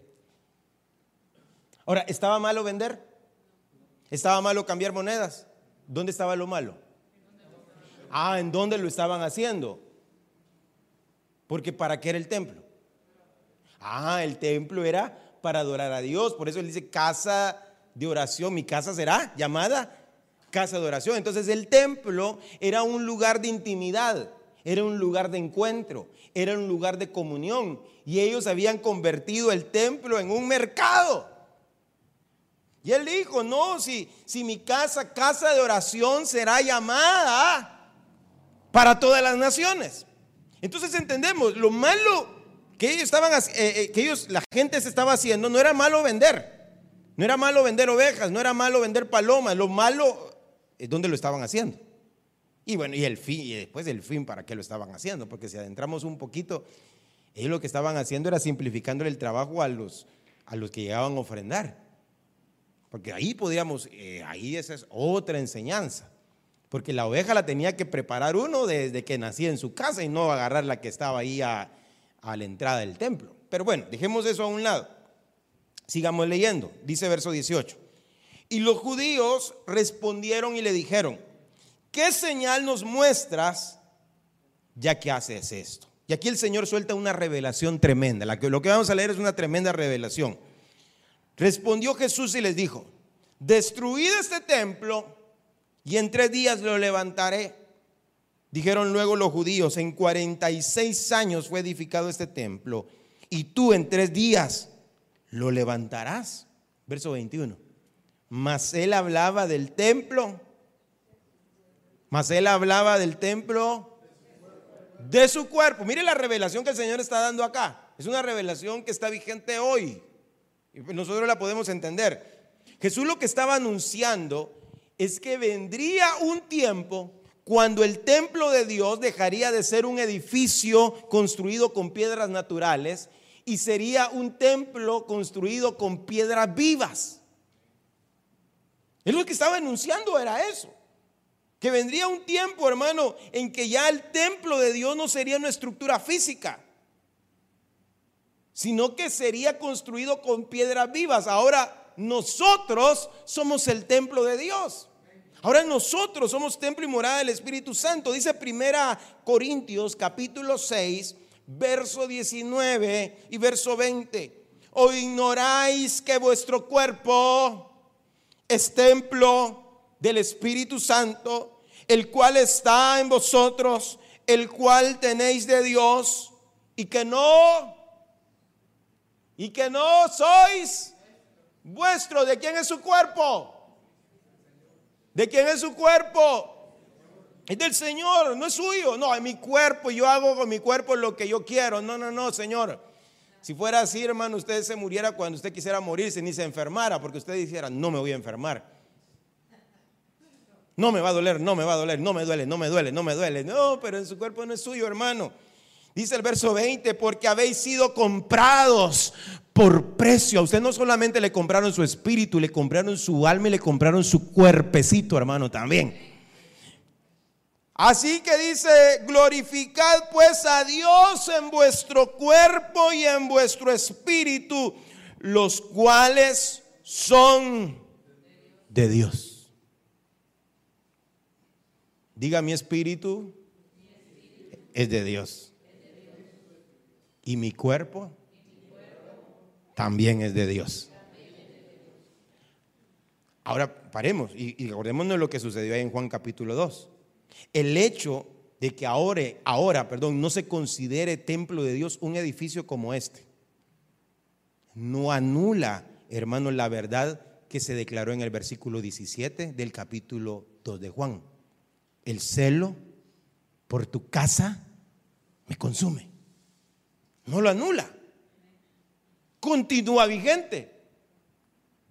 Ahora, ¿estaba malo vender? ¿Estaba malo cambiar monedas? ¿Dónde estaba lo malo? Ah, ¿en dónde lo estaban haciendo? Porque ¿para qué era el templo? Ah, el templo era para adorar a Dios. Por eso él dice casa de oración. Mi casa será llamada casa de oración. Entonces el templo era un lugar de intimidad, era un lugar de encuentro, era un lugar de comunión. Y ellos habían convertido el templo en un mercado. Y él dijo, no, si, si mi casa, casa de oración, será llamada para todas las naciones. Entonces entendemos, lo malo que ellos estaban, eh, eh, que ellos, la gente se estaba haciendo, no era malo vender. No era malo vender ovejas, no era malo vender palomas. Lo malo es donde lo estaban haciendo. Y bueno, y el fin, y después el fin, ¿para qué lo estaban haciendo? Porque si adentramos un poquito, ellos lo que estaban haciendo era simplificando el trabajo a los, a los que llegaban a ofrendar. Porque ahí podríamos, eh, ahí esa es otra enseñanza. Porque la oveja la tenía que preparar uno desde que nacía en su casa y no agarrar la que estaba ahí a, a la entrada del templo. Pero bueno, dejemos eso a un lado. Sigamos leyendo. Dice verso 18. Y los judíos respondieron y le dijeron, ¿qué señal nos muestras ya que haces esto? Y aquí el Señor suelta una revelación tremenda. Lo que vamos a leer es una tremenda revelación. Respondió Jesús y les dijo, destruid este templo y en tres días lo levantaré. Dijeron luego los judíos, en 46 años fue edificado este templo y tú en tres días lo levantarás. Verso 21. Mas él hablaba del templo. Mas él hablaba del templo de su cuerpo. Mire la revelación que el Señor está dando acá. Es una revelación que está vigente hoy. Y nosotros la podemos entender. Jesús lo que estaba anunciando es que vendría un tiempo cuando el templo de Dios dejaría de ser un edificio construido con piedras naturales y sería un templo construido con piedras vivas. Es lo que estaba anunciando, era eso. Que vendría un tiempo, hermano, en que ya el templo de Dios no sería una estructura física, sino que sería construido con piedras vivas. Ahora nosotros somos el templo de Dios. Ahora nosotros somos templo y morada del Espíritu Santo. Dice primera Corintios capítulo 6, verso 19 y verso 20. O ignoráis que vuestro cuerpo es templo del Espíritu Santo, el cual está en vosotros, el cual tenéis de Dios, y que no, y que no sois vuestro. ¿De quién es su cuerpo? ¿De quién es su cuerpo? Es del Señor, no es suyo. No, es mi cuerpo, yo hago con mi cuerpo lo que yo quiero. No, no, no, Señor. Si fuera así, hermano, usted se muriera cuando usted quisiera morirse, ni se enfermara, porque usted dijera, no me voy a enfermar. No me va a doler, no me va a doler, no me duele, no me duele, no me duele. No, pero en su cuerpo no es suyo, hermano. Dice el verso 20, porque habéis sido comprados por precio. A usted no solamente le compraron su espíritu, le compraron su alma y le compraron su cuerpecito, hermano, también. Así que dice, glorificad pues a Dios en vuestro cuerpo y en vuestro espíritu, los cuales son de Dios. Diga mi espíritu es de Dios. Y mi cuerpo también es de Dios. Ahora paremos y, y acordémonos lo que sucedió ahí en Juan capítulo 2. El hecho de que ahora, ahora, perdón, no se considere templo de Dios un edificio como este, no anula, hermano, la verdad que se declaró en el versículo 17 del capítulo 2 de Juan. El celo por tu casa me consume. No lo anula. Continúa vigente.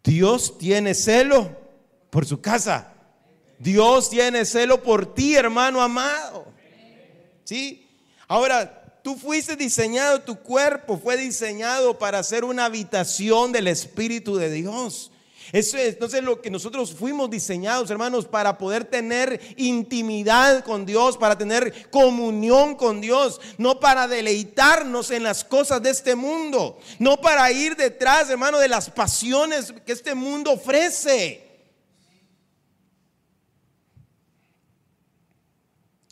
Dios tiene celo por su casa. Dios tiene celo por ti, hermano amado. ¿Sí? Ahora, tú fuiste diseñado, tu cuerpo fue diseñado para ser una habitación del Espíritu de Dios. Eso es entonces lo que nosotros fuimos diseñados, hermanos, para poder tener intimidad con Dios, para tener comunión con Dios, no para deleitarnos en las cosas de este mundo, no para ir detrás, hermano, de las pasiones que este mundo ofrece.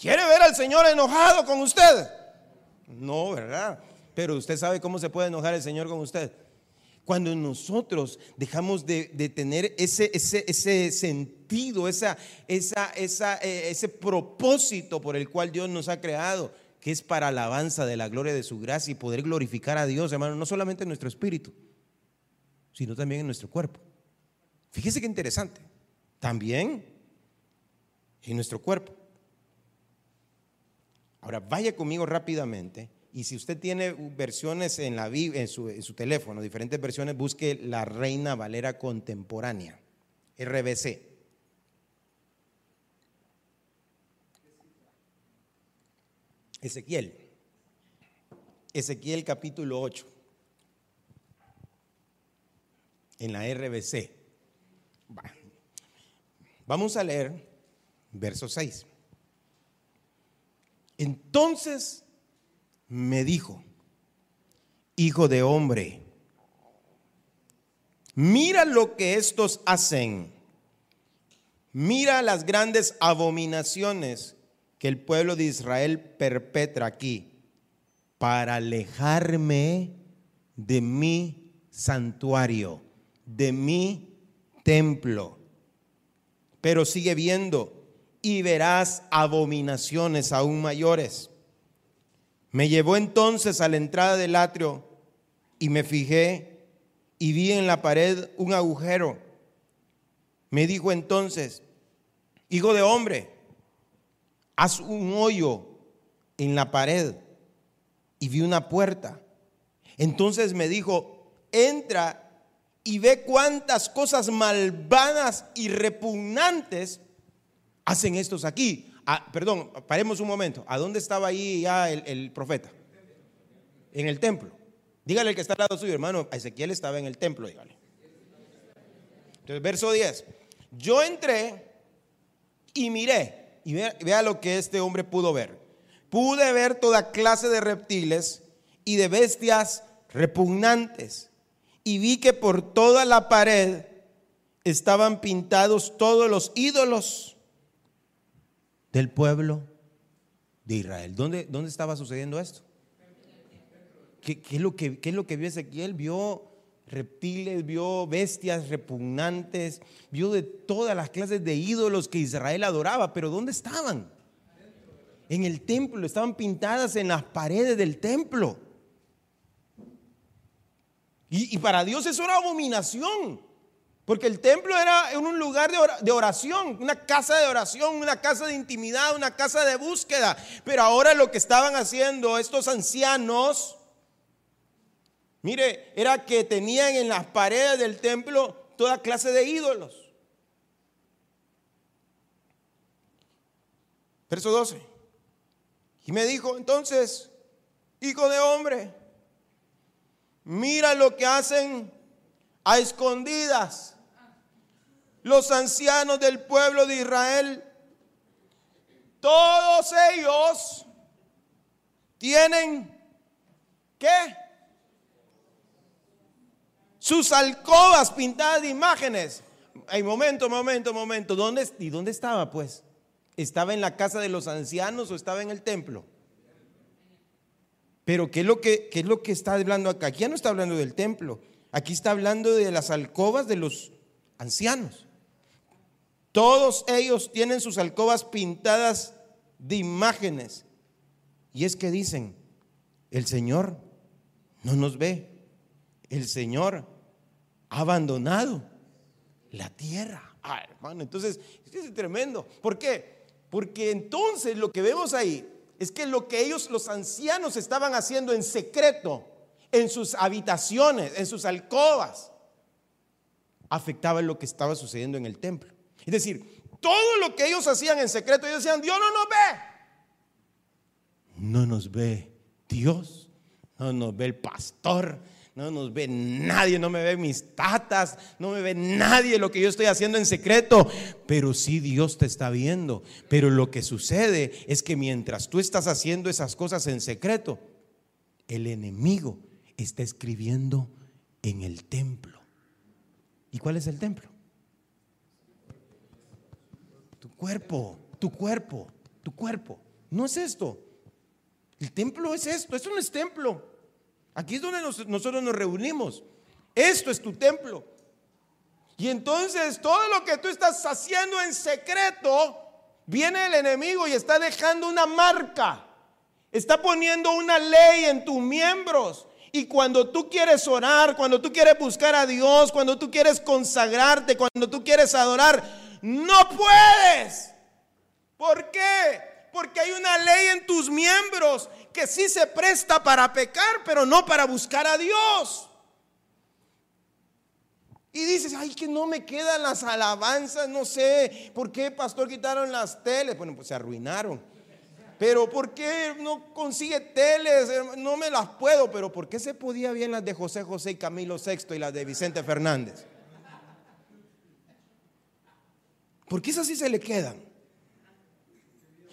¿Quiere ver al Señor enojado con usted? No, ¿verdad? Pero usted sabe cómo se puede enojar el Señor con usted. Cuando nosotros dejamos de, tener ese, ese, ese, sentido, esa, esa, esa, eh, ese propósito por el cual Dios nos ha creado, que es para alabanza de la gloria de su gracia y poder glorificar a Dios, hermano, no solamente en nuestro espíritu, sino también en nuestro cuerpo. Fíjese qué interesante. También en nuestro cuerpo. Ahora, vaya conmigo rápidamente y si usted tiene versiones en, la, en, su, en su teléfono, diferentes versiones, busque la Reina Valera Contemporánea, RBC. Ezequiel. Ezequiel capítulo 8. En la RBC. Vamos a leer verso 6. Entonces me dijo, hijo de hombre, mira lo que estos hacen, mira las grandes abominaciones que el pueblo de Israel perpetra aquí para alejarme de mi santuario, de mi templo. Pero sigue viendo y verás abominaciones aún mayores. Me llevó entonces a la entrada del atrio y me fijé y vi en la pared un agujero. Me dijo entonces, hijo de hombre, haz un hoyo en la pared y vi una puerta. Entonces me dijo, entra y ve cuántas cosas malvadas y repugnantes hacen estos aquí. Ah, perdón, paremos un momento. ¿A dónde estaba ahí ya el, profeta? En el templo. Dígale el que está al lado suyo, hermano. Ezequiel estaba en el templo, dígale. Entonces, verso 10. Yo entré y miré. Y vea, vea lo que este hombre pudo ver. Pude ver toda clase de reptiles y de bestias repugnantes. Y vi que por toda la pared estaban pintados todos los ídolos del pueblo de Israel. ¿Dónde, dónde estaba sucediendo esto? ¿Qué, es lo que, ¿Qué es lo que vio Ezequiel? Vio reptiles, vio bestias repugnantes, vio de todas las clases de ídolos que Israel adoraba, pero ¿dónde estaban? En el templo, estaban pintadas en las paredes del templo. Y, y para Dios eso era abominación. Porque el templo era un lugar de oración, una casa de oración, una casa de intimidad, una casa de búsqueda. Pero ahora lo que estaban haciendo estos ancianos, mire, era que tenían en las paredes del templo toda clase de ídolos. Verso 12. Y me dijo entonces, hijo de hombre, mira lo que hacen a escondidas los ancianos del pueblo de Israel, todos ellos tienen, ¿qué? Sus alcobas pintadas de imágenes. Hay momento, momento, momento. ¿Dónde, ¿Y dónde estaba pues? ¿Estaba en la casa de los ancianos o estaba en el templo? Pero ¿qué es lo que, qué es lo que está hablando acá? Aquí ya no está hablando del templo. Aquí está hablando de las alcobas de los ancianos. Todos ellos tienen sus alcobas pintadas de imágenes. Y es que dicen, el Señor no nos ve. El Señor ha abandonado la tierra. Ah, hermano, entonces, es tremendo. ¿Por qué? Porque entonces lo que vemos ahí es que lo que ellos, los ancianos, estaban haciendo en secreto, en sus habitaciones, en sus alcobas, afectaba lo que estaba sucediendo en el templo. Es decir, todo lo que ellos hacían en secreto, ellos decían, Dios no nos ve. No nos ve Dios, no nos ve el pastor, no nos ve nadie, no me ve mis tatas, no me ve nadie lo que yo estoy haciendo en secreto, pero sí Dios te está viendo. Pero lo que sucede es que mientras tú estás haciendo esas cosas en secreto, el enemigo está escribiendo en el templo. ¿Y cuál es el templo? Cuerpo, tu cuerpo, tu cuerpo. No es esto. El templo es esto. Esto no es templo. Aquí es donde nosotros nos reunimos. Esto es tu templo. Y entonces todo lo que tú estás haciendo en secreto, viene el enemigo y está dejando una marca. Está poniendo una ley en tus miembros. Y cuando tú quieres orar, cuando tú quieres buscar a Dios, cuando tú quieres consagrarte, cuando tú quieres adorar, no puedes. ¿Por qué? Porque hay una ley en tus miembros que sí se presta para pecar, pero no para buscar a Dios. Y dices, ay, que no me quedan las alabanzas, no sé, ¿por qué, pastor, quitaron las teles? Bueno, pues se arruinaron. Pero ¿por qué no consigue teles? No me las puedo, pero ¿por qué se podía bien las de José José y Camilo VI y las de Vicente Fernández? ¿Por qué esas sí se le quedan?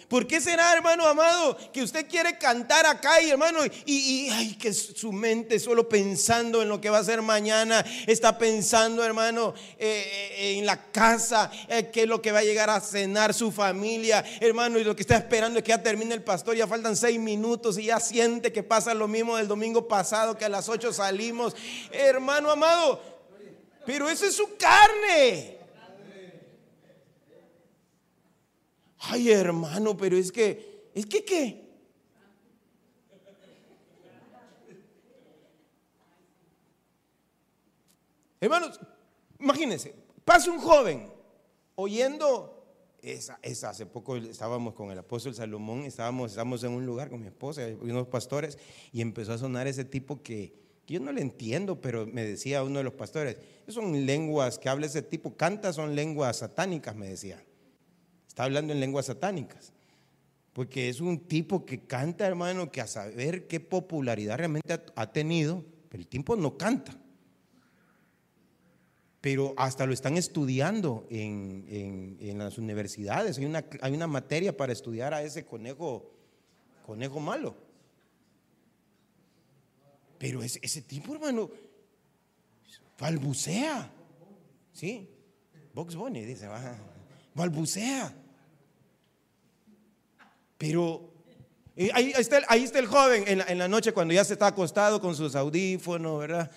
¿Por qué será, hermano amado, que usted quiere cantar acá y hermano, y, ay, que su mente solo pensando en lo que va a ser mañana, está pensando, hermano, eh, eh, en la casa, eh, qué es lo que va a llegar a cenar su familia, hermano, y lo que está esperando es que ya termine el pastor, ya faltan seis minutos y ya siente que pasa lo mismo del domingo pasado, que a las ocho salimos, hermano amado, pero eso es su carne. Ay, hermano, pero es que, ¿es que qué? Hermanos, imagínense, pasa un joven oyendo, esa, esa, hace poco estábamos con el apóstol Salomón, estábamos, estábamos en un lugar con mi esposa y unos pastores y empezó a sonar ese tipo que, yo no le entiendo, pero me decía uno de los pastores, son lenguas que habla ese tipo, canta son lenguas satánicas, me decía. Está hablando en lenguas satánicas. Porque es un tipo que canta, hermano, que a saber qué popularidad realmente ha tenido, pero el tipo no canta. Pero hasta lo están estudiando en, las universidades. Hay una, hay una, materia para estudiar a ese conejo, conejo malo. Pero ese, tipo, hermano, balbucea. ¿Sí? Box Bunny dice, balbucea. Pero ahí, está, ahí está el joven en la, noche cuando ya se está acostado con sus audífonos, ¿verdad?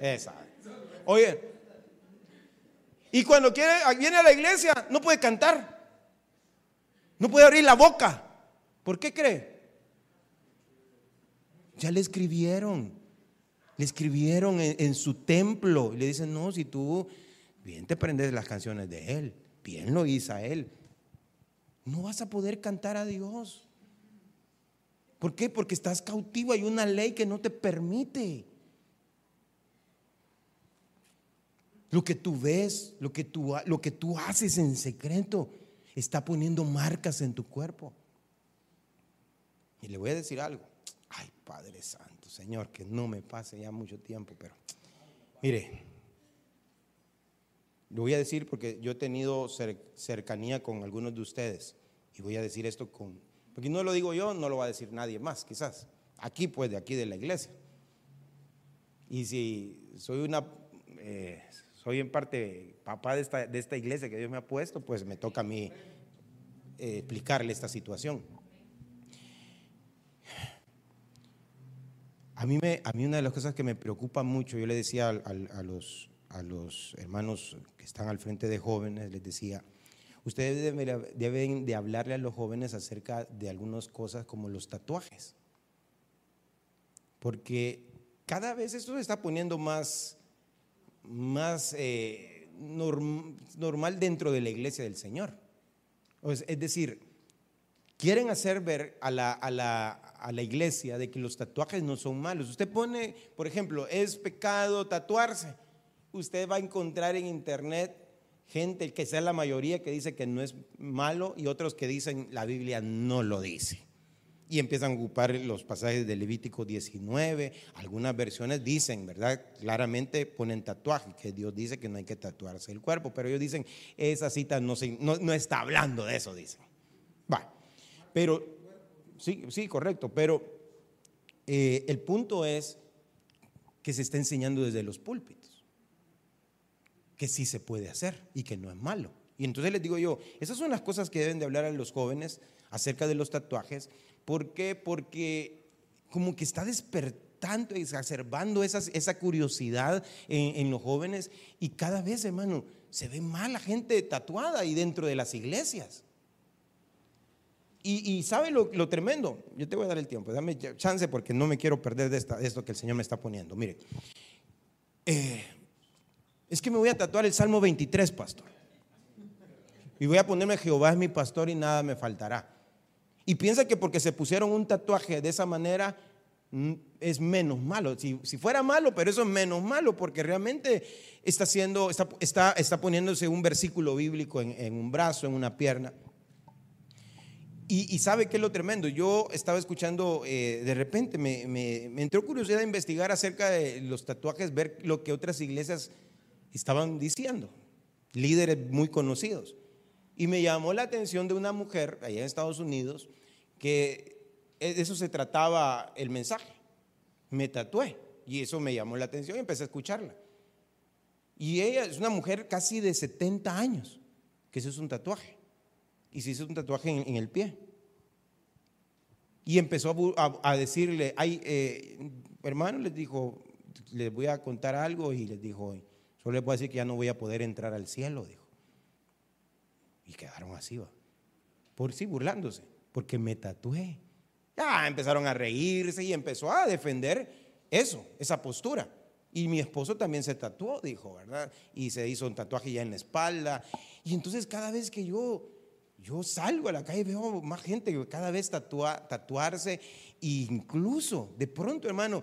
Esa. Oye, y cuando quiere, viene a la iglesia, no puede cantar. No puede abrir la boca. ¿Por qué cree? Ya le escribieron. Le escribieron en, en su templo. Y le dicen, no, si tú bien te aprendes las canciones de Él, bien lo hizo Él. No vas a poder cantar a Dios. ¿Por qué? Porque estás cautivo, hay una ley que no te permite. Lo que tú ves, lo que tú, lo que tú haces en secreto, está poniendo marcas en tu cuerpo. Y le voy a decir algo. Ay, Padre Santo, Señor, que no me pase ya mucho tiempo, pero mire, lo voy a decir porque yo he tenido cercanía con algunos de ustedes. Y voy a decir esto con... Porque no lo digo yo, no lo va a decir nadie más, quizás. Aquí, pues, de aquí de la iglesia. Y si soy una... Eh, soy en parte papá de esta, de esta, iglesia que Dios me ha puesto, pues me toca a mí eh, explicarle esta situación. A mí, me, a mí una de las cosas que me preocupa mucho, yo le decía a los a los hermanos que están al frente de jóvenes, les decía, ustedes deben, de hablarle a los jóvenes acerca de algunas cosas como los tatuajes. Porque cada vez esto se está poniendo más, más eh, normal dentro de la iglesia del Señor. Es decir, quieren hacer ver a la, a, la, a la, iglesia de que los tatuajes no son malos. Usted pone, por ejemplo, es pecado tatuarse usted va a encontrar en internet gente, que sea la mayoría, que dice que no es malo y otros que dicen la Biblia no lo dice. Y empiezan a ocupar los pasajes de Levítico 19. Algunas versiones dicen, ¿verdad? Claramente ponen tatuaje, que Dios dice que no hay que tatuarse el cuerpo, pero ellos dicen, esa cita no, no, está hablando de eso, dicen. Va, pero, sí, sí, correcto, pero eh, el punto es que se está enseñando desde los púlpitos que sí se puede hacer y que no es malo. Y entonces les digo yo, esas son las cosas que deben de hablar a los jóvenes acerca de los tatuajes. ¿Por qué? Porque como que está despertando y exacerbando esa curiosidad en, los jóvenes y cada vez, hermano, se ve más la gente tatuada y dentro de las iglesias. Y, sabe lo, tremendo, yo te voy a dar el tiempo, dame chance porque no me quiero perder de, esta, de esto que el Señor me está poniendo. Mire, eh, es que me voy a tatuar el Salmo 23, pastor. Y voy a ponerme Jehová es mi pastor y nada me faltará. Y piensa que porque se pusieron un tatuaje de esa manera mm, es menos malo. Si, fuera malo, pero eso es menos malo porque realmente está, haciendo, está, está, poniéndose un versículo bíblico en, un brazo, en una pierna. Y, y sabe qué es lo tremendo. Yo estaba escuchando, eh, de repente me, me, me entró curiosidad de investigar acerca de los tatuajes, ver lo que otras iglesias estaban diciendo, líderes muy conocidos. Y me llamó la atención de una mujer allá en Estados Unidos que de eso se trataba el mensaje. Me tatué y eso me llamó la atención y empecé a escucharla. Y ella es una mujer casi de 70 años que se hizo un tatuaje. Y se hizo un tatuaje en, el pie. Y empezó a decirle, ay, eh, hermano, les dijo, les voy a contar algo y les dijo, solo voy a decir que ya no voy a poder entrar al cielo, dijo. Y quedaron así, va. Por sí, burlándose, porque me tatué. Ya empezaron a reírse y empezó a defender eso, esa postura. Y mi esposo también se tatuó, dijo, ¿verdad? Y se hizo un tatuaje ya en la espalda. Y entonces cada vez que yo, yo salgo a la calle veo más gente cada vez tatua- tatuarse. E incluso, de pronto, hermano,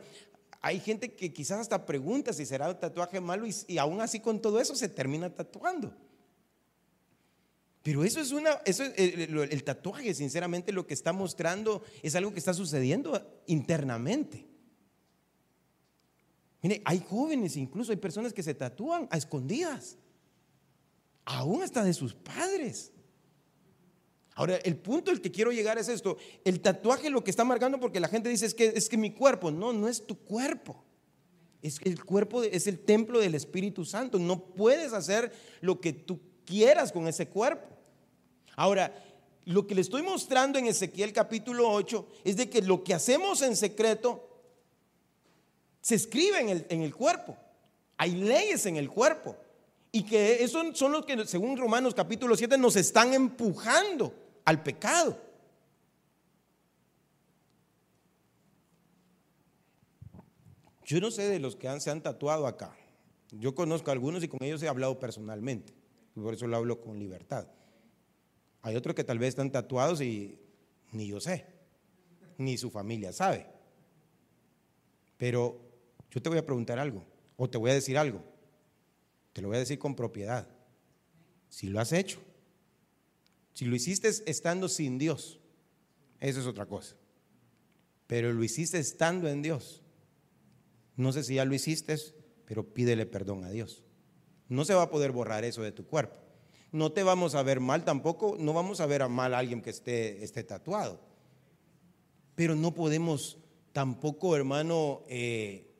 hay gente que quizás hasta pregunta si será un tatuaje malo y, aún así con todo eso se termina tatuando. Pero eso es una, eso es- el, el- el tatuaje, sinceramente, lo que está mostrando es algo que está sucediendo internamente. Mire, hay jóvenes, incluso hay personas que se tatúan a escondidas, aún hasta de sus padres. Ahora, el punto al que quiero llegar es esto: el tatuaje lo que está marcando, porque la gente dice es que es que mi cuerpo, no, no es tu cuerpo. Es el cuerpo es el templo del Espíritu Santo. No puedes hacer lo que tú quieras con ese cuerpo. Ahora, lo que le estoy mostrando en Ezequiel capítulo 8 es de que lo que hacemos en secreto se escribe en el, en el cuerpo. Hay leyes en el cuerpo. Y que esos son los que, según Romanos capítulo 7, nos están empujando al pecado. Yo no sé de los que han- se han tatuado acá. Yo conozco a algunos y con ellos he hablado personalmente. Y por eso lo hablo con libertad. Hay otros que tal vez están tatuados y ni yo sé, ni su familia sabe. Pero yo te voy a preguntar algo, o te voy a decir algo. Te lo voy a decir con propiedad. Si lo has hecho, si lo hiciste estando sin Dios, eso es otra cosa. Pero lo hiciste estando en Dios. No sé si ya lo hiciste, pero pídele perdón a Dios. No se va a poder borrar eso de tu cuerpo. No te vamos a ver mal tampoco, no vamos a ver a mal a alguien que esté, esté tatuado. Pero no podemos tampoco, hermano, eh,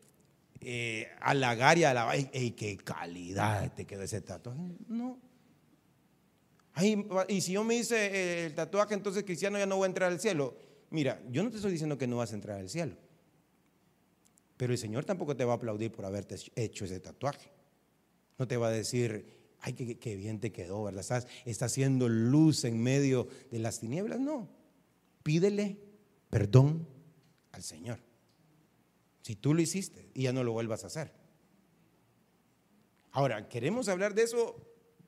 eh, halagar y alabar. ¡Ey, qué calidad te quedó ese tatuaje! No. Ay, y si yo me hice eh, el tatuaje, entonces cristiano ya no voy a entrar al cielo. Mira, yo no te estoy diciendo que no vas a entrar al cielo. Pero el Señor tampoco te va a aplaudir por haberte hecho ese tatuaje. No te va a decir, ay, qué, qué bien te quedó, ¿verdad? Estás, está haciendo luz en medio de las tinieblas. No. Pídele perdón al Señor. Si tú lo hiciste y ya no lo vuelvas a hacer. Ahora, queremos hablar de eso,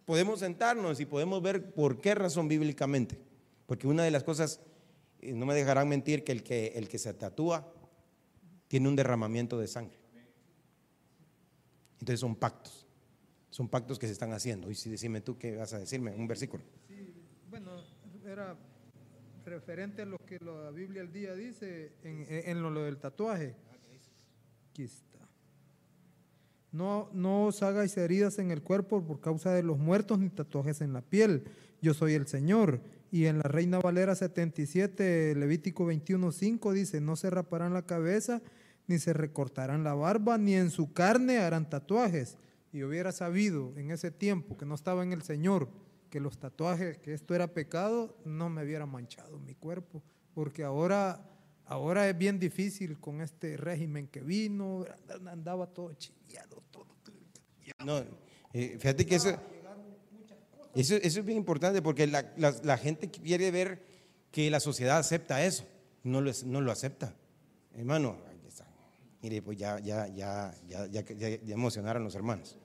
podemos sentarnos y podemos ver por qué razón bíblicamente. Porque una de las cosas, eh, no me dejarán mentir, que el que, el que se tatúa tiene un derramamiento de sangre. Entonces son pactos. Son pactos que se están haciendo. Y si decime tú qué vas a decirme, un versículo. Bueno, era referente a lo que la Biblia el día dice en, lo, lo del tatuaje. No os hagáis heridas en el cuerpo por causa de los muertos ni tatuajes en la piel. Yo soy el Señor. Y en la Reina Valera 77, Levítico 21.5 dice, no se raparán la cabeza, ni se recortarán la barba, ni en su carne harán tatuajes. Y hubiera sabido en ese tiempo que no estaba en el Señor, que los tatuajes, que esto era pecado, no me hubiera manchado mi cuerpo. Porque ahora, ahora es bien difícil con este régimen que vino, andaba todo chiviado, todo. No, eh, fíjate que eso, eso, eso es bien importante porque la, la- la gente quiere ver que la sociedad acepta eso. No lo, es- no lo acepta. Hermano, ahí está. mire, pues ya, ya, ya, ya, ya, ya- ya emocionaron los hermanos.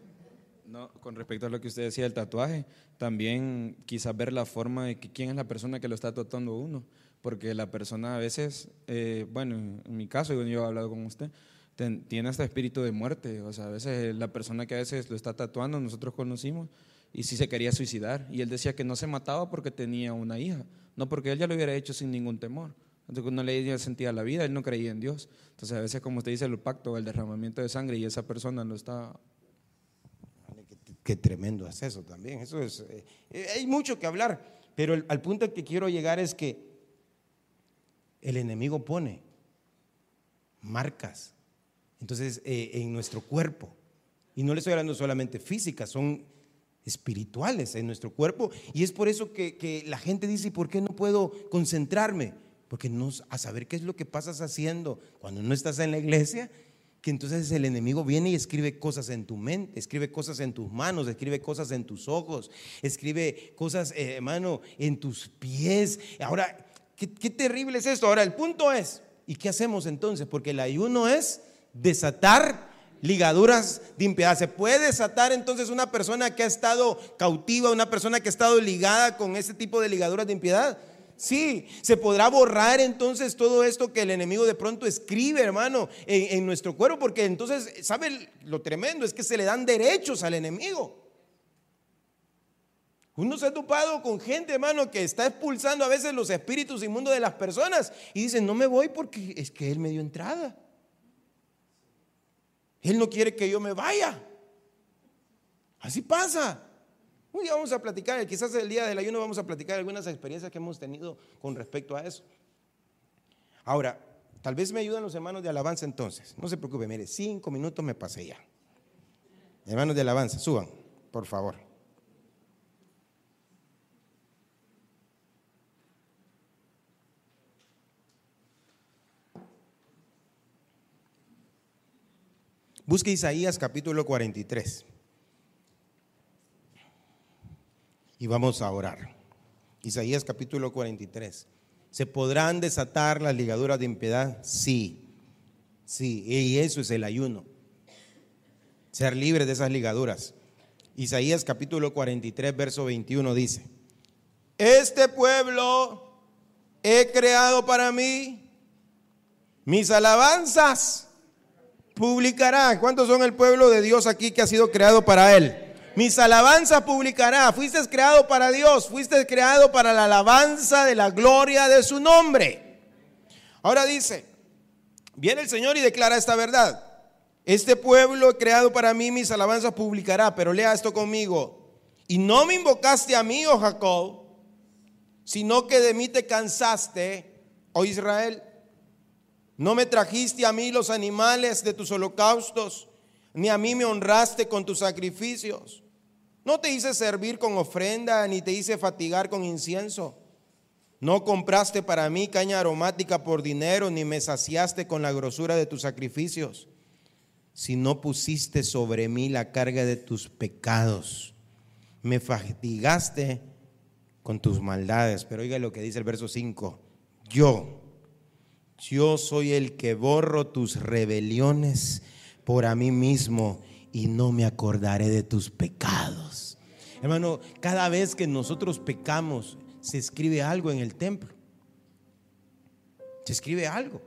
No, con respecto a lo que usted decía del tatuaje, también quizás ver la forma de que quién es la persona que lo está tatuando uno, porque la persona a veces, eh, bueno, en mi caso, yo he hablado con usted, ten- tiene este espíritu de muerte, o sea, a veces la persona que a veces lo está tatuando, nosotros conocimos, y sí se quería suicidar, y él decía que no se mataba porque tenía una hija, No porque él ya lo hubiera hecho sin ningún temor. Entonces cuando le sentía la vida, él no creía en Dios. Entonces a veces como usted dice el pacto, el derramamiento de sangre y esa persona no está... Qué tremendo es eso también. Eso es, eh, hay mucho que hablar, pero al punto que quiero llegar es que el enemigo pone marcas, entonces, eh, en nuestro cuerpo. Y no le estoy hablando solamente físicas, son espirituales en nuestro cuerpo. Y es por eso que, la gente dice, ¿y por qué no puedo concentrarme? Porque no a saber qué es lo que pasas haciendo cuando no estás en la iglesia, que entonces el enemigo viene y escribe cosas en tu mente, escribe cosas en tus manos, escribe cosas en tus ojos, escribe cosas, eh, hermano, en tus pies. Ahora, ¿qué, terrible es esto. Ahora, el punto es, ¿y qué hacemos entonces? Porque el ayuno es desatar ligaduras de impiedad. ¿Se puede desatar entonces una persona que ha estado cautiva, una persona que ha estado ligada con ese tipo de ligaduras de impiedad? Sí, se podrá borrar entonces todo esto que el enemigo de pronto escribe, hermano, en, nuestro cuerpo, porque entonces, ¿sabe lo tremendo? Es que se le dan derechos al enemigo. Uno se ha topado con gente, hermano, que está expulsando a veces los espíritus inmundos de las personas y dicen, no me voy porque es que él me dio entrada. Él no quiere que yo me vaya. Así pasa. Día vamos a platicar, quizás el día del ayuno vamos a platicar algunas experiencias que hemos tenido con respecto a eso. Ahora, tal vez me ayudan los hermanos de alabanza entonces. No se preocupe, mire, cinco minutos me pasé ya. Hermanos de alabanza, suban, por favor. Busque Isaías capítulo 43. Y vamos a orar. Isaías capítulo 43. ¿Se podrán desatar las ligaduras de impiedad? Sí. Sí, y eso es el ayuno. Ser libre de esas ligaduras. Isaías capítulo 43, verso 21 dice, este pueblo he creado para mí mis alabanzas publicará. ¿Cuántos son el pueblo de Dios aquí que ha sido creado para Él? Mis alabanzas publicará. Fuiste creado para Dios, fuiste creado para la alabanza de la gloria de su nombre. Ahora dice, viene el Señor y declara esta verdad. Este pueblo creado para mí, mis alabanzas publicará, pero lea esto conmigo. Y no me invocaste a mí, oh Jacob, sino que de mí te cansaste, oh Israel. No me trajiste a mí los animales de tus holocaustos, ni a mí me honraste con tus sacrificios. No te hice servir con ofrenda, ni te hice fatigar con incienso. No compraste para mí caña aromática por dinero, ni me saciaste con la grosura de tus sacrificios, si no pusiste sobre mí la carga de tus pecados. Me fatigaste con tus maldades. Pero oiga lo que dice el verso 5. Yo, yo soy el que borro tus rebeliones por a mí mismo y no me acordaré de tus pecados. Hermano, cada vez que nosotros pecamos, se escribe algo en el templo. Se escribe algo.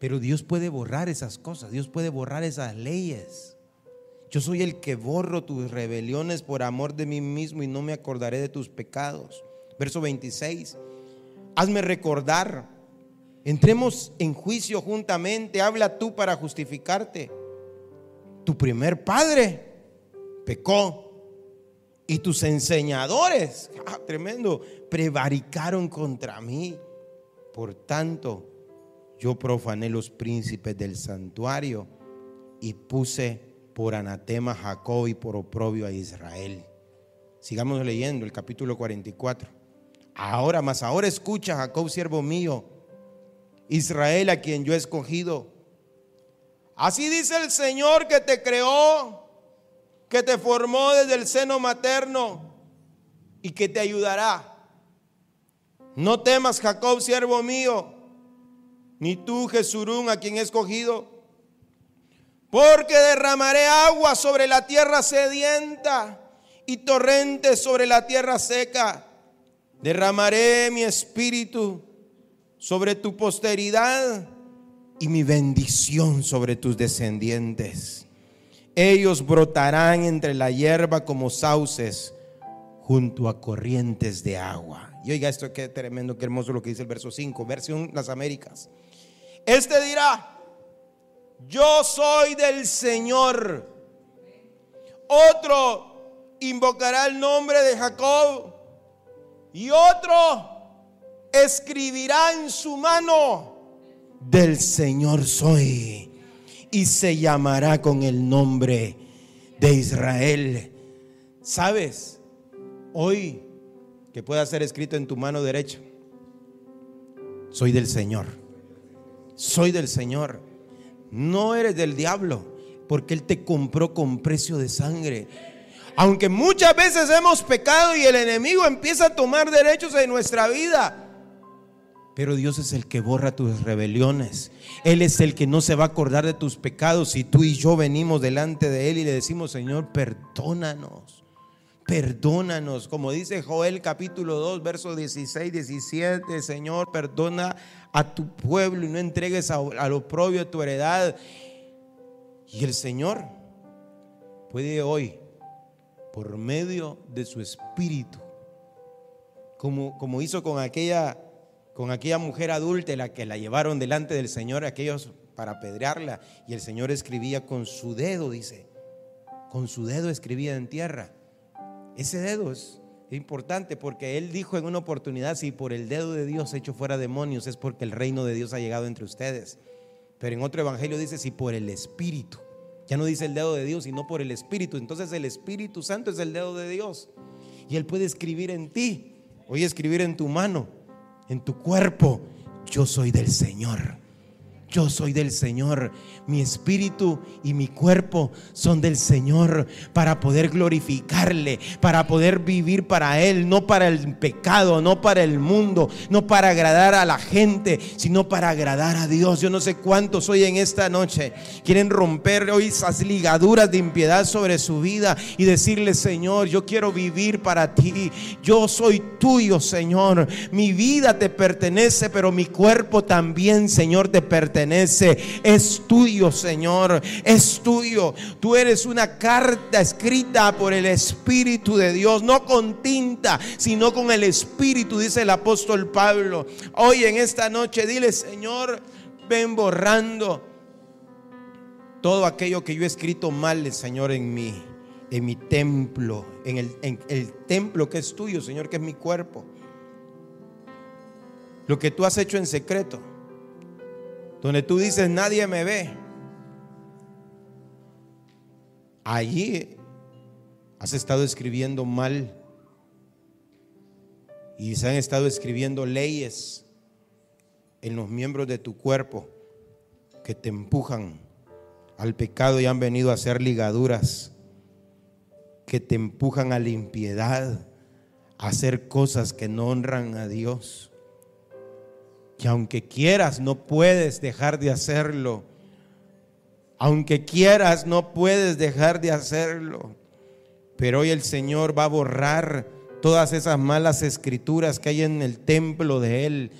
Pero Dios puede borrar esas cosas, Dios puede borrar esas leyes. Yo soy el que borro tus rebeliones por amor de mí mismo y no me acordaré de tus pecados. Verso 26. Hazme recordar Entremos en juicio juntamente. Habla tú para justificarte. Tu primer padre pecó. Y tus enseñadores, ah, tremendo, prevaricaron contra mí. Por tanto, yo profané los príncipes del santuario y puse por anatema a Jacob y por oprobio a Israel. Sigamos leyendo el capítulo 44. Ahora más, ahora escucha, Jacob, siervo mío Israel a quien yo he escogido. Así dice el Señor que te creó, que te formó desde el seno materno y que te ayudará. No temas, Jacob, siervo mío, ni tú, Jesurún, a quien he escogido, porque derramaré agua sobre la tierra sedienta y torrentes sobre la tierra seca. Derramaré mi espíritu sobre tu posteridad y mi bendición sobre tus descendientes. Ellos brotarán entre la hierba como sauces junto a corrientes de agua. Y oiga esto, qué tremendo, qué hermoso lo que dice el verso 5, versión Las Américas. Este dirá, yo soy del Señor. Otro invocará el nombre de Jacob. Y otro escribirá en su mano, del Señor soy. Y se llamará con el nombre de Israel. ¿Sabes? Hoy que pueda ser escrito en tu mano derecha. Soy del Señor. Soy del Señor. No eres del diablo, porque Él te compró con precio de sangre. Aunque muchas veces hemos pecado y el enemigo empieza a tomar derechos en nuestra vida. Pero Dios es el que borra tus rebeliones. Él es el que no se va a acordar de tus pecados. Y tú y yo venimos delante de Él y le decimos, Señor, perdónanos. Perdónanos. Como dice Joel capítulo 2, versos 16, 17. Señor, perdona a tu pueblo y no entregues a, a lo propio tu heredad. Y el Señor puede hoy, por medio de su espíritu, como, como hizo con aquella con aquella mujer adulta la que la llevaron delante del Señor, aquellos para apedrearla, y el Señor escribía con su dedo, dice, con su dedo escribía en tierra. Ese dedo es importante porque Él dijo en una oportunidad, si por el dedo de Dios hecho fuera demonios, es porque el reino de Dios ha llegado entre ustedes. Pero en otro evangelio dice, si por el Espíritu, ya no dice el dedo de Dios, sino por el Espíritu. Entonces el Espíritu Santo es el dedo de Dios. Y Él puede escribir en ti, hoy escribir en tu mano en tu cuerpo, yo soy del Señor. Yo soy del Señor. Mi espíritu y mi cuerpo son del Señor para poder glorificarle, para poder vivir para Él, no para el pecado, no para el mundo, no para agradar a la gente, sino para agradar a Dios. Yo no sé cuántos hoy en esta noche quieren romper hoy esas ligaduras de impiedad sobre su vida y decirle, Señor, yo quiero vivir para ti. Yo soy tuyo, Señor. Mi vida te pertenece, pero mi cuerpo también, Señor, te pertenece es tuyo, Señor, es tuyo. Tú eres una carta escrita por el Espíritu de Dios, no con tinta, sino con el Espíritu, dice el apóstol Pablo. Hoy en esta noche dile, Señor, ven borrando todo aquello que yo he escrito mal, Señor, en mí, en mi templo, en el, en el templo que es tuyo, Señor, que es mi cuerpo. Lo que tú has hecho en secreto donde tú dices nadie me ve, allí has estado escribiendo mal. Y se han estado escribiendo leyes en los miembros de tu cuerpo que te empujan al pecado y han venido a hacer ligaduras que te empujan a la impiedad, a hacer cosas que no honran a Dios que aunque quieras no puedes dejar de hacerlo. Aunque quieras no puedes dejar de hacerlo. Pero hoy el Señor va a borrar todas esas malas escrituras que hay en el templo de Él.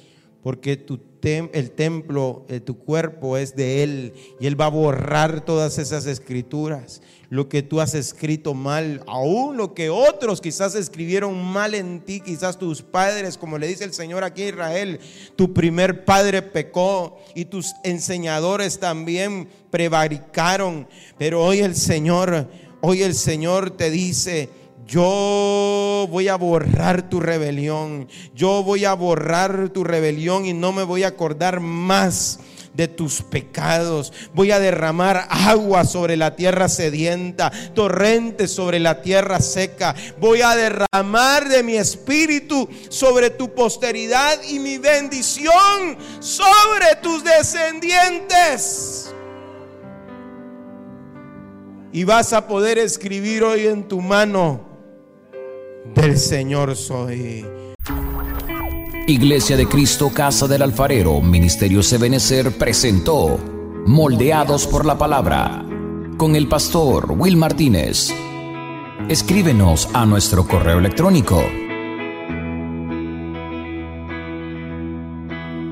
Porque tu el templo, de tu cuerpo es de Él. Y Él va a borrar todas esas escrituras lo que tú has escrito mal, aún lo que otros quizás escribieron mal en ti, quizás tus padres, como le dice el Señor aquí a Israel, tu primer padre pecó y tus enseñadores también prevaricaron, pero hoy el Señor, hoy el Señor te dice, yo voy a borrar tu rebelión, yo voy a borrar tu rebelión y no me voy a acordar más de tus pecados. Voy a derramar agua sobre la tierra sedienta, torrentes sobre la tierra seca. Voy a derramar de mi espíritu sobre tu posteridad y mi bendición sobre tus descendientes. Y vas a poder escribir hoy en tu mano, del Señor soy. Iglesia de Cristo, Casa del Alfarero, Ministerio Sebenecer presentó Moldeados por la Palabra con el pastor Will Martínez. Escríbenos a nuestro correo electrónico.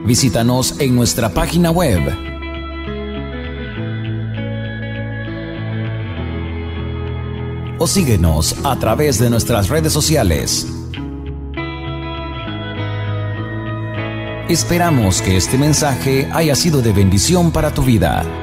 Visítanos en nuestra página web o síguenos a través de nuestras redes sociales. Esperamos que este mensaje haya sido de bendición para tu vida.